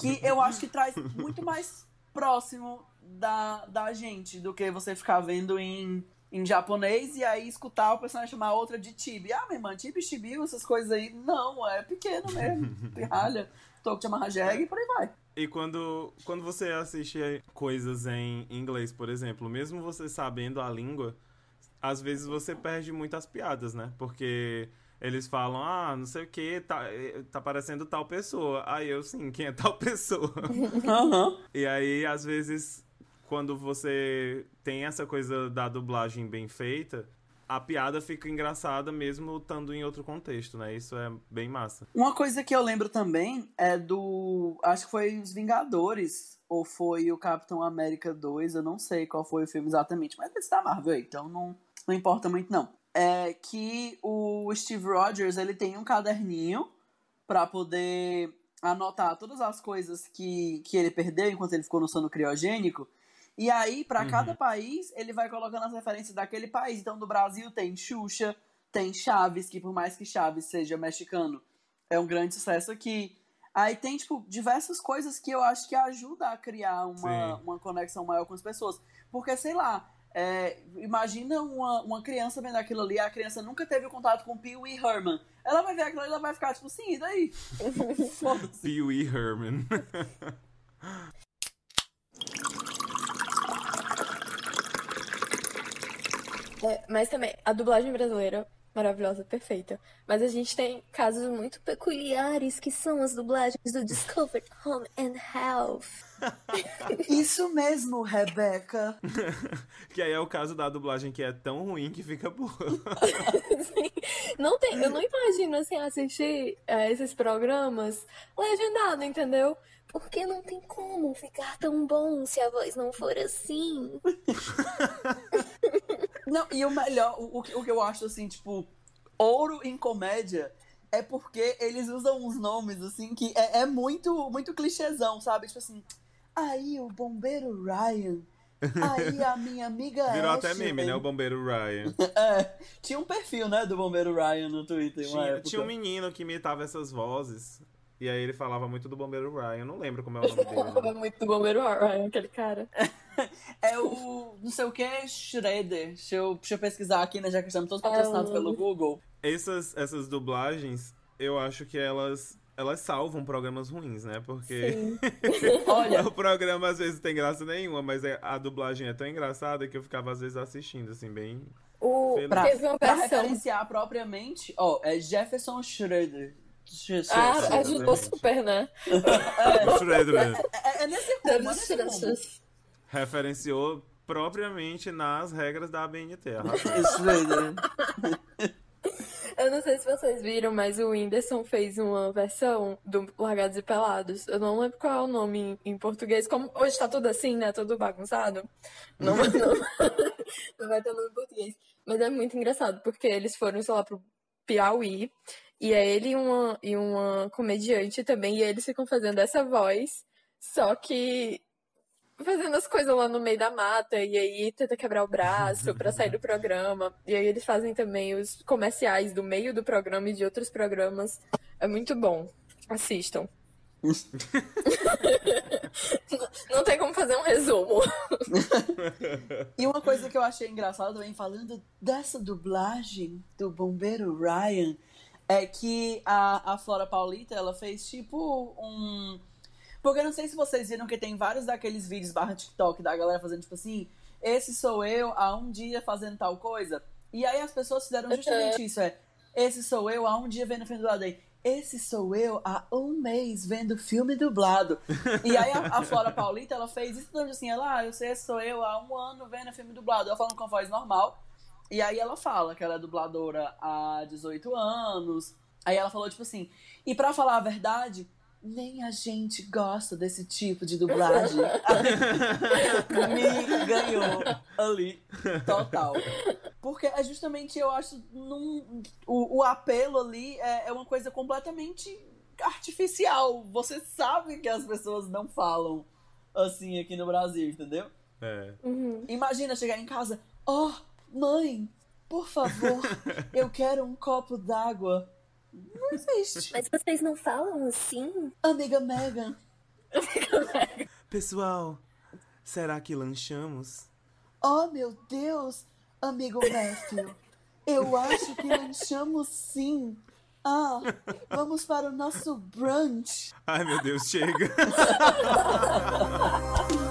que eu acho que traz muito mais próximo da, da gente do que você ficar vendo em, em japonês e aí escutar o personagem chamar a outra de Tibi. Ah, minha irmã, Tibi, Chibi, essas coisas aí. Não, é pequeno mesmo. Pirralha, toco de amarrar jegue e por aí vai. E quando, quando você assiste coisas em inglês, por exemplo, mesmo você sabendo a língua, às vezes você perde muitas piadas, né? Porque eles falam, ah, não sei o que, tá, eh, tá parecendo tal pessoa. Aí eu, sim, quem é tal pessoa? Aham. E aí, às vezes, quando você tem essa coisa da dublagem bem feita, a piada fica engraçada mesmo estando em outro contexto, né? Isso é bem massa. Uma coisa que eu lembro também é do. Acho que foi os Vingadores. Ou foi o Capitão América 2, eu não sei qual foi o filme exatamente, mas esse da Marvel então não, não importa muito não. É que o Steve Rogers, ele tem um caderninho pra poder anotar todas as coisas que, que ele perdeu enquanto ele ficou no sono criogênico. E aí, pra Uhum. cada país, ele vai colocando as referências daquele país. Então, do Brasil tem Xuxa, tem Chaves, que por mais que Chaves seja mexicano, é um grande sucesso aqui. Aí tem, tipo, diversas coisas que eu acho que ajuda a criar uma, Sim. uma conexão maior com as pessoas. Porque, sei lá, é, imagina uma, uma criança vendo aquilo ali, a criança nunca teve contato com Pee Wee Herman. Ela vai ver aquilo ali e ela vai ficar, tipo, sim, e daí? Pee Wee Herman. É, mas também, a dublagem brasileira, maravilhosa, perfeita. Mas a gente tem casos muito peculiares, que são as dublagens do Discovery Home and Health. Isso mesmo, Rebeca. que aí é o caso da dublagem que é tão ruim que fica boa. Não tem, eu não imagino assim assistir é, esses programas legendado, entendeu? Porque não tem como ficar tão bom se a voz não for assim. Não, e o melhor, o, o que- eu acho assim, tipo, ouro em comédia é porque eles usam uns nomes, assim, que é, é muito, muito clichêzão, sabe? Tipo assim, aí o bombeiro Ryan, aí a minha amiga Virou até meme, né? O bombeiro Ryan. É, tinha um perfil, né, do bombeiro Ryan no Twitter, uma Tinha, época. tinha um menino que imitava essas vozes. E aí ele falava muito do bombeiro Ryan. Eu não lembro como é o nome dele. É né? muito do bombeiro Ryan, aquele cara. É o, não sei o que, Shredder. Deixa eu, deixa eu pesquisar aqui, né, já que estamos todos É, patrocinados o- pelo Google. Essas, essas dublagens, eu acho que elas, elas salvam programas ruins, né? Porque Sim. Olha, o programa às vezes tem graça nenhuma, mas é- a dublagem é tão engraçada que eu ficava às vezes assistindo, assim, bem. O, pra, teve uma pra referenciar propriamente, ó, é Jefferson Schroeder. Sch- Ah, ajudou super, né? Shredder é, é nesse rumo, é nesse rumo. referenciou propriamente nas regras da ABNT. arrasou. Schroeder. Eu não sei se vocês viram, mas o Whindersson fez uma versão do Largados e Pelados. Eu não lembro qual é o nome em, em português. Como hoje tá tudo assim, né? Tudo bagunçado. Não, não, não vai ter nome em português. Mas é muito engraçado, porque eles foram, sei lá, pro Piauí. E é ele e uma, e uma comediante também. E eles ficam fazendo essa voz. Só que fazendo as coisas lá no meio da mata e aí tenta quebrar o braço pra sair do programa. E aí eles fazem também os comerciais do meio do programa e de outros programas. É muito bom. Assistam. Não tem como fazer um resumo. E uma coisa que eu achei engraçada também, falando dessa dublagem do bombeiro Ryan, é que a, a Flora Paulita, ela fez tipo um. Porque eu não sei se vocês viram que tem vários daqueles vídeos barra TikTok da galera fazendo tipo assim, esse sou eu há um dia fazendo tal coisa. E aí as pessoas fizeram justamente isso, é. Esse sou eu há um dia vendo filme dublado aí. Esse sou eu há um mês vendo filme dublado. E aí a, a Flora Paulita, ela fez isso assim, ela, ah, eu sei, esse sou eu há um ano vendo filme dublado. Ela falando com a voz normal. E aí ela fala que ela é dubladora há 18 anos. Aí ela falou, tipo assim, e pra falar a verdade, nem a gente gosta desse tipo de dublagem. Me ganhou ali, total. Porque é justamente, eu acho, num, o, o apelo ali é, é uma coisa completamente artificial. Você sabe que as pessoas não falam assim aqui no Brasil, entendeu? É. Imagina chegar em casa, oh, mãe, por favor, eu quero um copo d'água. Não existe. Mas vocês não falam assim? Amiga Megan, Pessoal, será que lanchamos? oh meu Deus, amigo Matthew, eu acho que lanchamos sim. Ah, vamos para o nosso brunch. Ai, meu Deus, chega.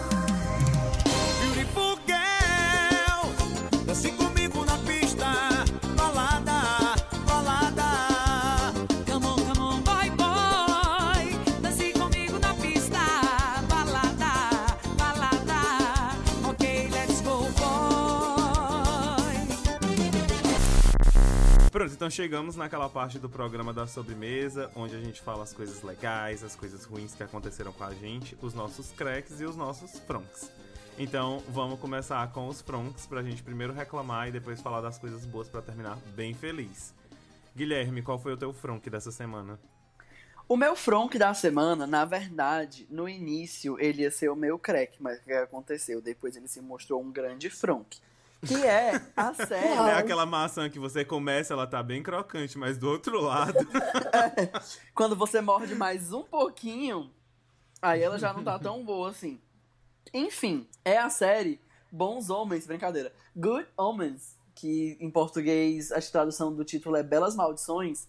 Pronto, então chegamos naquela parte do programa da sobremesa, onde a gente fala as coisas legais, as coisas ruins que aconteceram com a gente, os nossos cracks e os nossos fronks. Então, vamos começar com os fronks pra gente primeiro reclamar e depois falar das coisas boas pra terminar bem feliz. Guilherme, qual foi o teu fronk dessa semana? O meu fronk da semana, na verdade, no início ele ia ser o meu crack, mas o que aconteceu? Depois ele se mostrou um grande fronk. Que é a série. É aquela maçã que você começa, ela tá bem crocante, mas do outro lado. Quando você morde mais um pouquinho, aí ela já não tá tão boa assim. Enfim, é a série Bons Homens, brincadeira. Good Omens, que em português a tradução do título é Belas Maldições,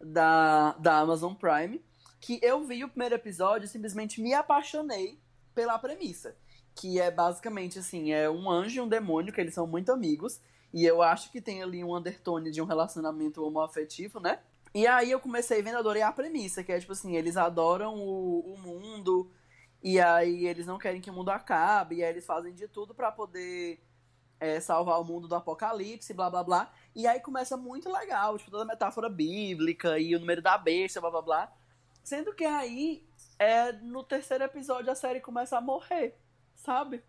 da, da Amazon Prime. Que eu vi o primeiro episódio e simplesmente me apaixonei pela premissa. Que é basicamente assim: é um anjo e um demônio, que eles são muito amigos. E eu acho que tem ali um undertone de um relacionamento homoafetivo, né? E aí eu comecei vendo, adorei a premissa, que é tipo assim, eles adoram o, o mundo, e aí eles não querem que o mundo acabe, e aí eles fazem de tudo pra poder é, salvar o mundo do apocalipse, blá blá blá. E aí começa muito legal, tipo, toda a metáfora bíblica e o número da besta, blá blá blá. Sendo que aí, é, no terceiro episódio, a série começa a morrer, sabe?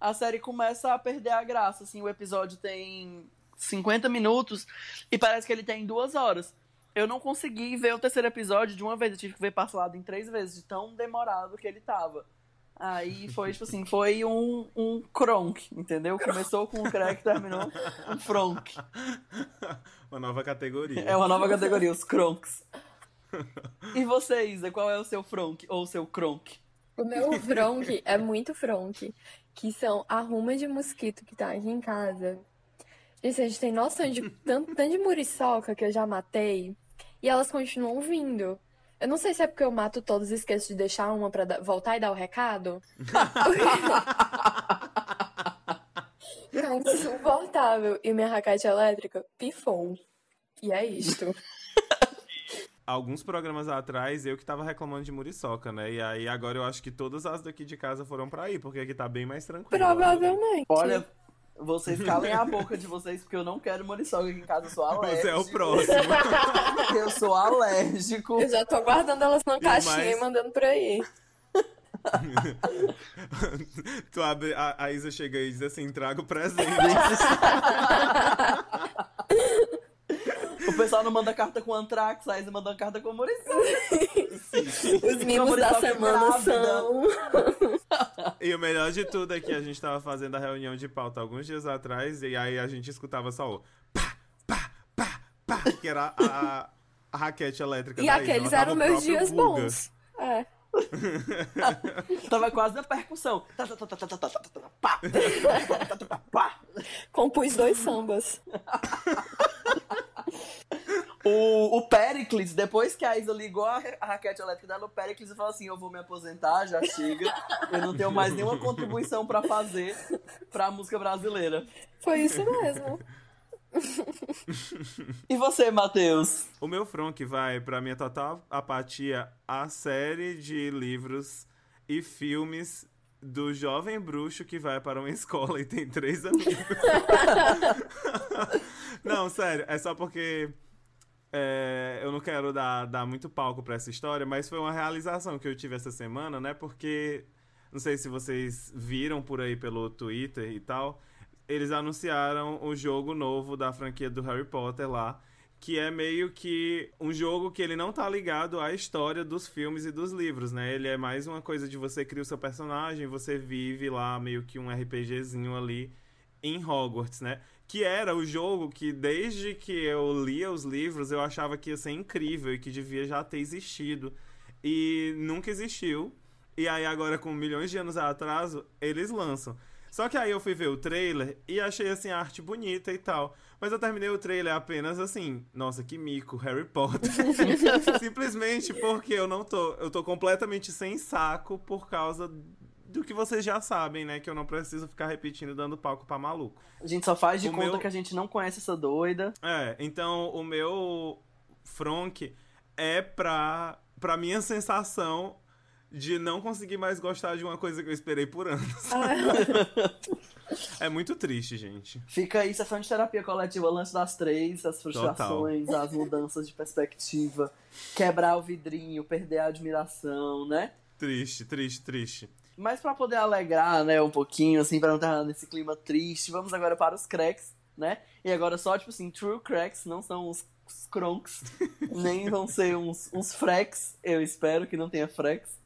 A série começa a perder a graça, assim, o episódio tem 50 minutos e parece que ele tem duas horas. Eu não consegui ver o terceiro episódio de uma vez, eu tive que ver parcelado em três vezes, de tão demorado que ele tava. Aí foi, tipo assim, foi um, um cronk, entendeu? Começou com um crack, terminou um fronk. Uma nova categoria. É uma nova categoria, os cronks. E você, Isa, qual é o seu fronk ou o seu cronk? O meu fronk é muito fronk, que são arrumas de mosquito que tá aqui em casa. Gente, a gente tem noção de tanto, tanto de muriçoca que eu já matei e elas continuam vindo. Eu não sei se é porque eu mato todos e esqueço de deixar uma pra voltar e dar o recado. Tá insuportável. E minha raquete elétrica pifou. E é isto. Alguns programas atrás, eu que tava reclamando de muriçoca, né? E aí agora eu acho que todas as daqui de casa foram pra aí, porque aqui tá bem mais tranquilo. Provavelmente. Olha, Vocês calem a boca de vocês, porque eu não quero moriçoga aqui em casa, eu sou alérgico. Você é o próximo. Eu sou alérgico. Eu já tô guardando elas numa caixinha mais- e mandando por aí. tu abre, a, a Isa chega e diz assim: traga o presente. pessoal não manda carta com Antrax, aí você manda uma carta com Morição. Os mimos da semana são. e o melhor de tudo é que a gente tava fazendo a reunião de pauta alguns dias atrás, e aí a gente escutava só o pá, pá, pá, pá, que era a, a raquete elétrica. E daí, aqueles eram meus dias bons. É. Tava quase na percussão. Compus dois sambas. O, o Pericles, depois que a Isa ligou a, a raquete elétrica dela, o Pericles falou assim: Eu vou me aposentar, já chega. Eu não tenho mais nenhuma contribuição pra fazer pra música brasileira. Foi isso mesmo. E você, Matheus? O meu fronk vai pra minha total apatia a série de livros e filmes do jovem bruxo que vai para uma escola e tem três amigos. não, sério, é só porque é, eu não quero dar, dar muito palco pra essa história, mas foi uma realização que eu tive essa semana, né? Porque não sei se vocês viram por aí pelo Twitter e tal, eles anunciaram o jogo novo da franquia do Harry Potter lá, que é meio que um jogo que ele não tá ligado à história dos filmes e dos livros, né? Ele é mais uma coisa de você criar o seu personagem, você vive lá meio que um RPGzinho ali em Hogwarts, né? Que era o jogo que desde que eu lia os livros eu achava que ia ser incrível e que devia já ter existido e nunca existiu. E aí agora com milhões de anos atraso, eles lançam. Só que aí eu fui ver o trailer e achei assim a arte bonita e tal. Mas eu terminei o trailer apenas assim, nossa, que mico, Harry Potter. Simplesmente porque eu não tô, eu tô completamente sem saco por causa do que vocês já sabem, né, que eu não preciso ficar repetindo dando palco pra maluco. A gente só faz de O conta meu- que a gente não conhece essa doida. É, então o meu fronk é pra, pra minha sensação de não conseguir mais gostar de uma coisa que eu esperei por anos. É muito triste, gente. Fica aí, sessão de terapia coletiva, lance das três, as frustrações, as mudanças de perspectiva, quebrar o vidrinho, perder a admiração, né? Triste, triste, triste. Mas pra poder alegrar, né, um pouquinho, assim, pra não estar nesse clima triste, vamos agora para os cracks, né? E agora só, tipo assim, true cracks, não são os, os cronks, nem vão ser uns, uns eu espero que não tenha freaks.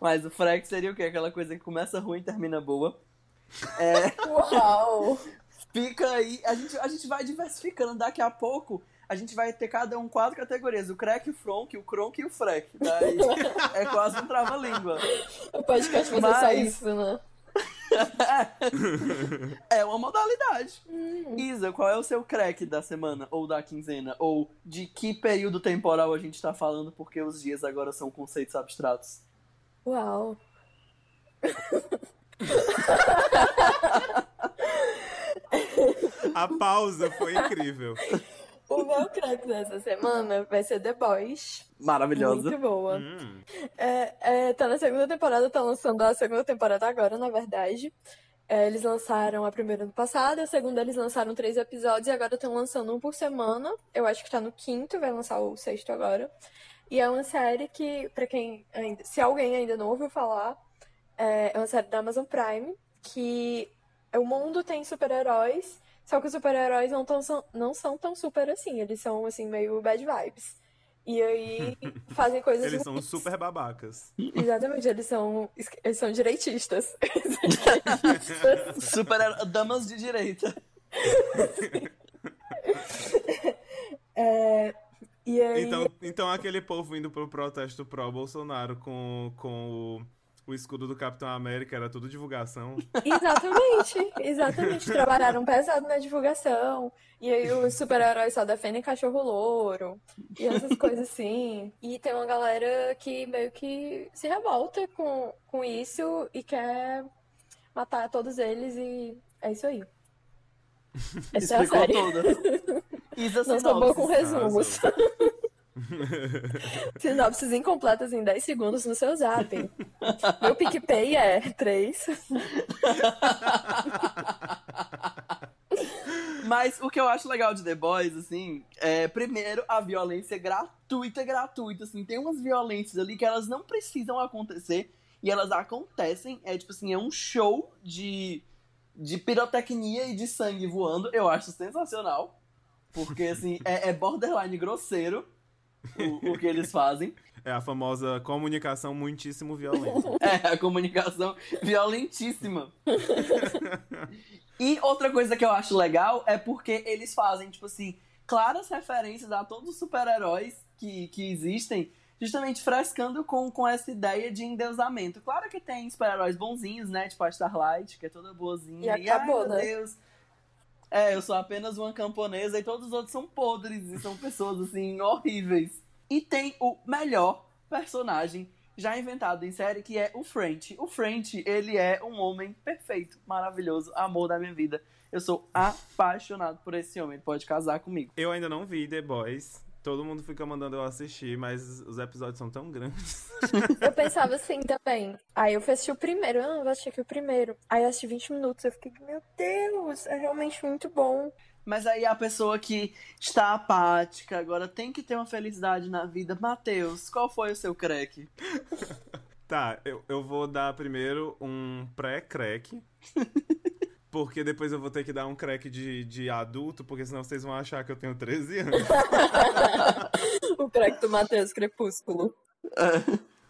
Mas o freak seria o quê? Aquela coisa que começa ruim e termina boa. É, Uau! fica aí, a gente, a gente vai diversificando, daqui a pouco a gente vai ter cada um quatro categorias, o crack, o fronk, o cronk e o freak. Daí é quase um trava-língua. O podcast vai ser só Mas- isso, né? É uma modalidade. Hum. Isa, qual é o seu crack da semana ou da quinzena? Ou de que período temporal a gente tá falando porque os dias agora são conceitos abstratos? Uau! A pausa foi incrível. O meu crack dessa semana vai ser The Boys. Maravilhosa. Muito boa. Hum, É, é, tá na segunda temporada, tá lançando a segunda temporada agora, na verdade. É, eles lançaram a primeira ano passado, a segunda eles lançaram três episódios e agora estão lançando um por semana. Eu acho que tá no quinto, vai lançar o sexto agora. E é uma série que, pra quem ainda, se alguém ainda não ouviu falar, é, é uma série da Amazon Prime que o mundo tem super-heróis, só que os super-heróis não, tão, são- não são tão super assim, eles são assim meio bad vibes. E aí fazem coisas eles são super babacas. Exatamente, eles são, eles são direitistas. Eles são direitistas. Super damas de direita. É, aí, Então, então aquele povo indo pro protesto pró-Bolsonaro com, com o, o escudo do Capitão América era tudo divulgação. exatamente, exatamente. Trabalharam pesado na divulgação. E aí os super-heróis só defendem cachorro louro. E essas coisas assim. E tem uma galera que meio que se revolta com, com isso e quer matar todos eles e é isso aí. Essa é a Explicou série. toda. Isa Não sou boa com resumos. Sinopses incompletas em 10 segundos no seu zap. Meu PicPay é 3. Mas o que eu acho legal de The Boys, assim, é, primeiro, a violência gratuita, gratuita, assim, tem umas violências ali que elas não precisam acontecer e elas acontecem, é tipo assim, é um show de, de pirotecnia e de sangue voando, eu acho sensacional, porque, assim, é, é borderline grosseiro o, o que eles fazem. É a famosa comunicação muitíssimo violenta. É, a comunicação violentíssima. e outra coisa que eu acho legal é porque eles fazem, tipo assim, claras referências a todos os super-heróis que, que existem, justamente frescando com, com essa ideia de endeusamento. Claro que tem super-heróis bonzinhos, né? Tipo a Starlight, que é toda boazinha. E acabou, ai, meu né? Deus. É, eu sou apenas uma camponesa e todos os outros são podres e são pessoas, assim, horríveis. E tem o melhor personagem já inventado em série, que é o French. O French, ele é um homem perfeito, maravilhoso, amor da minha vida. Eu sou apaixonado por esse homem, ele pode casar comigo. Eu ainda não vi The Boys. Todo mundo fica mandando eu assistir, mas os episódios são tão grandes. Eu pensava assim também. Aí eu fui assistir o primeiro. Ah, eu vou assistir aqui o primeiro. Aí eu assisti 20 minutos. Eu fiquei, meu Deus, é realmente muito bom. Mas aí a pessoa que está apática, agora tem que ter uma felicidade na vida. Matheus, qual foi o seu crack? Tá, eu, eu vou dar primeiro um pré-crack. Porque depois eu vou ter que dar um crack de, de adulto, porque senão vocês vão achar que eu tenho 13 anos. o crack do Matheus Crepúsculo.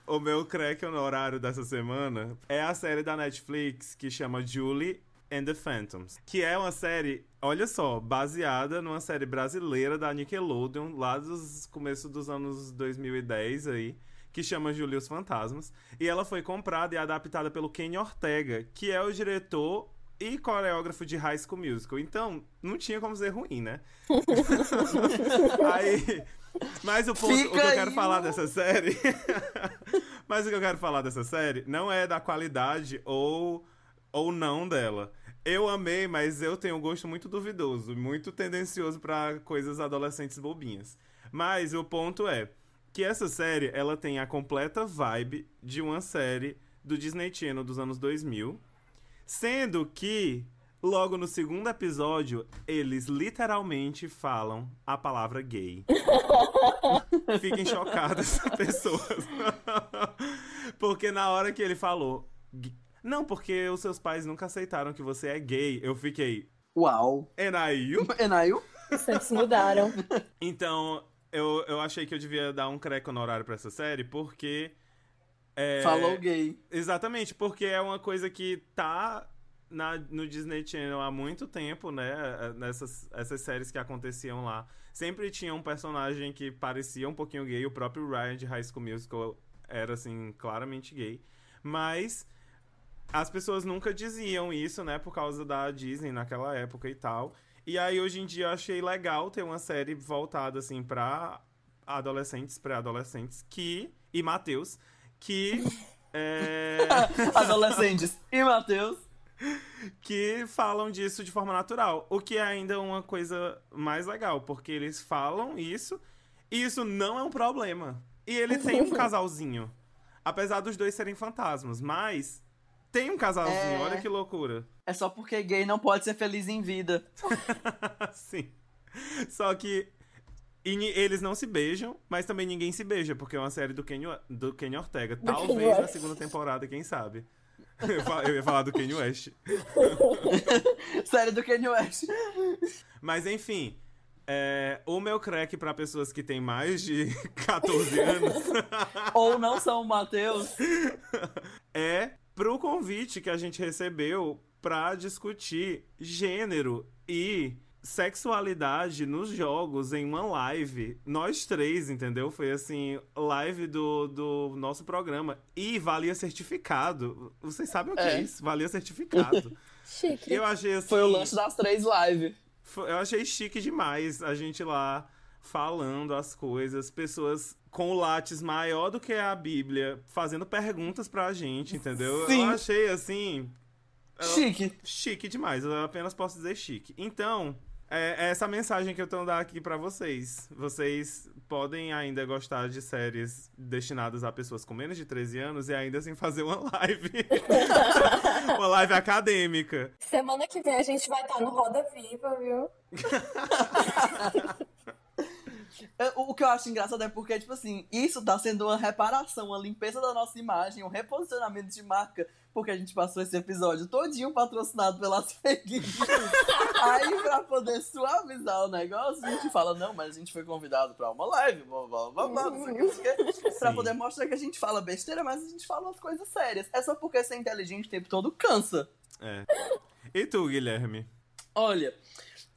O meu crack no horário dessa semana é a série da Netflix que chama Julie and the Phantoms. Que é uma série, olha só, baseada numa série brasileira da Nickelodeon, lá dos começos dos anos 2010 aí. Que chama Julie e os Fantasmas. E ela foi comprada e adaptada pelo Kenny Ortega, que é o diretor e coreógrafo de High School Musical. Então, não tinha como ser ruim, né? Aí. Mas o ponto, o que eu quero aí, falar mano. dessa série. mas o que eu quero falar dessa série não é da qualidade ou, ou não dela. Eu amei, mas eu tenho um gosto muito duvidoso, muito tendencioso pra coisas adolescentes bobinhas. Mas o ponto é que essa série, ela tem a completa vibe de uma série do Disney Channel dos anos 2000, sendo que logo no segundo episódio eles literalmente falam a palavra gay. Fiquem chocadas, pessoas. porque na hora que ele falou. Não, porque os seus pais nunca aceitaram que você é gay. Eu fiquei. Uau. Enail? Os tempos mudaram. Então, eu, eu achei que eu devia dar um creco no horário pra essa série, porque. É, Falou gay. Exatamente, porque é uma coisa que tá na, no Disney Channel há muito tempo, né? Nessas essas séries que aconteciam lá. Sempre tinha um personagem que parecia um pouquinho gay. O próprio Ryan de High School Musical era, assim, claramente gay. Mas as pessoas nunca diziam isso, né? Por causa da Disney naquela época e tal. E aí, hoje em dia, eu achei legal ter uma série voltada, assim, pra adolescentes, pré-adolescentes, que... E Matheus, que... é, Adolescentes. E Matheus? que falam disso de forma natural. O que é ainda uma coisa mais legal, porque eles falam isso e isso não é um problema. E ele tem um casalzinho. Apesar dos dois serem fantasmas, mas tem um casalzinho, É. olha que loucura. É só porque gay não pode ser feliz em vida. Sim. Só que e eles não se beijam, mas também ninguém se beija, porque é uma série do Kenny, do Kenny Ortega. Talvez na segunda temporada, quem sabe. Eu ia falar do Kenny West. Série do Kanye West. Mas enfim, é, o meu crack pra pessoas que têm mais de 14 anos Ou não são o Matheus. é pro convite que a gente recebeu pra discutir gênero e sexualidade nos jogos em uma live. Nós três, entendeu? Foi assim, live do, do nosso programa. E valia certificado. Vocês sabem o que é, É. isso? Valia certificado. Chique. Eu achei assim. Foi o lanche das três live. Foi- Eu achei chique demais a gente lá falando as coisas, pessoas com o látis maior do que a Bíblia, fazendo perguntas pra gente, entendeu? Sim. Eu achei assim. eu- Chique. Chique demais, eu apenas posso dizer chique. Então, é é essa mensagem que eu tô dando aqui pra vocês. Vocês podem ainda gostar de séries destinadas a pessoas com menos de 13 anos e ainda assim fazer uma live. uma live acadêmica. Semana que vem a gente vai estar no Roda Viva, viu? É, O que eu acho engraçado é porque, tipo assim, isso tá sendo uma reparação, uma limpeza da nossa imagem, um reposicionamento de marca, porque a gente passou esse episódio todinho patrocinado pelas fake news. Aí, pra poder suavizar o negócio, a gente fala, não, mas a gente foi convidado pra uma live, blá, blá, blá, blá, não sei o que, não sei o que, pra poder mostrar que a gente fala besteira, mas a gente fala as coisas sérias. É só porque ser inteligente o tempo todo cansa. É. E tu, Guilherme? Olha,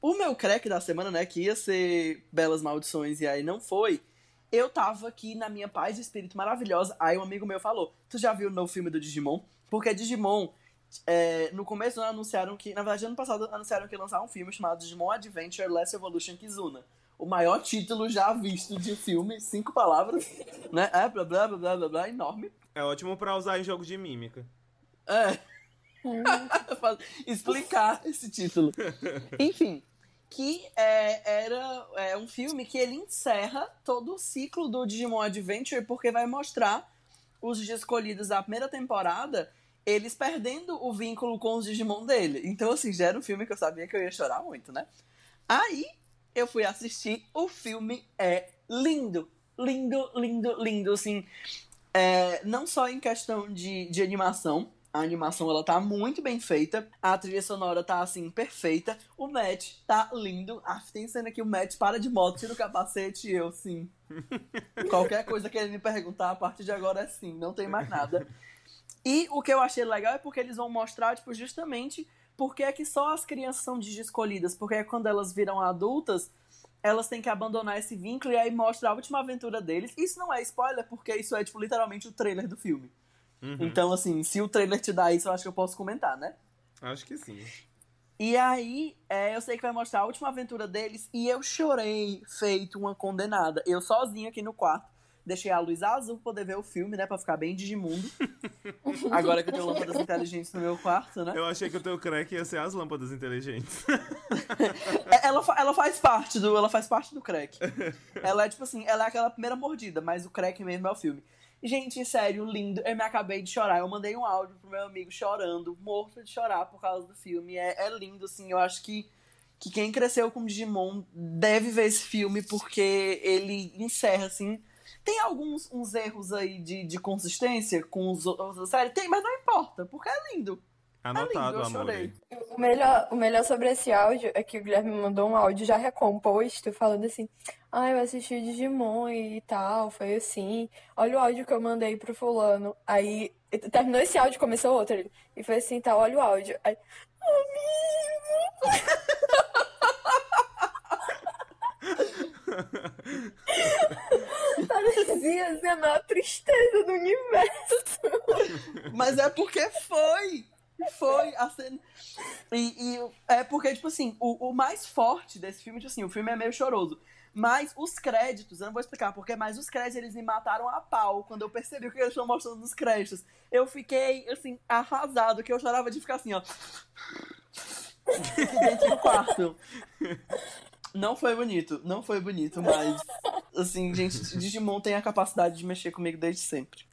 o meu crack da semana, né, que ia ser Belas Maldições e aí não foi, eu tava aqui na minha paz de espírito maravilhosa, aí um amigo meu falou, tu já viu o novo filme do Digimon? Porque Digimon, é, no começo anunciaram que, na verdade ano passado anunciaram que ia lançar um filme chamado Digimon Adventure Last Evolution Kizuna. O maior título já visto de filme, cinco palavras, né, é, blá blá blá blá blá, blá enorme. É ótimo pra usar em jogo de mímica. É. Fa- Explicar esse título. Enfim, que é, era é, um filme que ele encerra todo o ciclo do Digimon Adventure, porque vai mostrar os escolhidos da primeira temporada, eles perdendo o vínculo com os Digimon dele. Então, assim, já era um filme que eu sabia que eu ia chorar muito, né? Aí, eu fui assistir, o filme é lindo. Lindo, lindo, lindo, assim. É, não só em questão de, de animação, a animação ela tá muito bem feita, a trilha sonora tá assim perfeita, o Matt tá lindo. Ah, tem cena que o Matt para de moto, tira o capacete e eu sim. Qualquer coisa que ele me perguntar a partir de agora é sim, não tem mais nada. E o que eu achei legal é porque eles vão mostrar, tipo, justamente porque é que só as crianças são escolhidas, porque é quando elas viram adultas, elas têm que abandonar esse vínculo e aí mostra a última aventura deles. Isso não é spoiler, porque isso é, tipo, literalmente o trailer do filme. Uhum. Então, assim, se o trailer te dá isso, eu acho que eu posso comentar, né? Acho que sim. E aí, é, eu sei que vai mostrar a última aventura deles e eu chorei feito uma condenada. Eu sozinha aqui no quarto. Deixei a luz azul pra poder ver o filme, né? Pra ficar bem Digimundo. Agora que eu tenho lâmpadas inteligentes no meu quarto, né? Eu achei que o teu crack ia ser as lâmpadas inteligentes. É, Ela, ela faz parte do. Ela faz parte do crack. Ela é tipo assim, ela é aquela primeira mordida, mas o crack mesmo é o filme. Gente, sério, lindo. Eu me acabei de chorar. Eu mandei um áudio pro meu amigo chorando, morto de chorar por causa do filme. É, é lindo, assim. Eu acho que, que quem cresceu com Digimon deve ver esse filme, porque ele encerra, assim. Tem alguns uns erros aí de, de consistência com os outros da série? Tem, mas não importa, porque é lindo. Anotado, eu amor. chorei. O melhor, o melhor sobre esse áudio é que o Guilherme me mandou um áudio já recomposto, falando assim: Ah, eu assisti Digimon e tal, foi assim. Olha o áudio que eu mandei pro fulano. Aí terminou esse áudio, começou outro. ele- E foi assim, tá, olha o áudio. Aí, amigo! Parecia assim, a maior tristeza do universo. Mas é porque foi. Foi a cena. E, e é porque, tipo assim, o, o mais forte desse filme, tipo assim, o filme é meio choroso. Mas os créditos, eu não vou explicar porque, mas os créditos eles me mataram a pau quando eu percebi o que eles estão mostrando nos créditos. Eu fiquei, assim, arrasado, que eu chorava de ficar assim, ó. Dentro do quarto. Não foi bonito, não foi bonito, mas, assim, gente, Digimon tem a capacidade de mexer comigo desde sempre.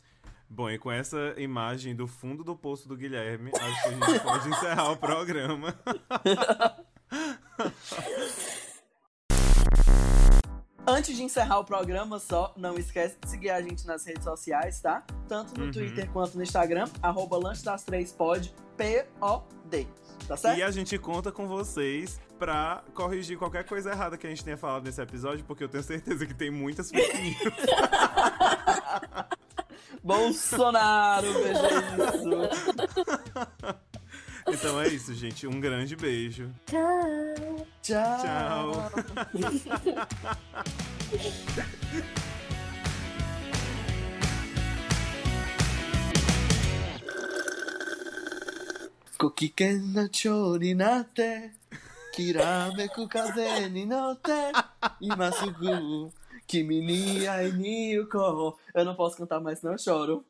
Bom, e com essa imagem do fundo do poço do Guilherme, acho que a gente pode encerrar o programa. Antes de encerrar o programa, só não esquece de seguir a gente nas redes sociais, tá? Tanto no Uhum. Twitter quanto no Instagram, arroba lanche das três pod, P-O-D. Tá certo? E a gente conta com vocês pra corrigir qualquer coisa errada que a gente tenha falado nesse episódio, porque eu tenho certeza que tem muitas fake news. Bolsonaro, veja isso. Então é isso, gente. Um grande beijo. Tchau. Tchau. Tchau. Kokiken no chou ni natte, kirameku kaze ni notte, imasugu kimi ni ai ni uko. Eu não posso cantar mais, eu choro.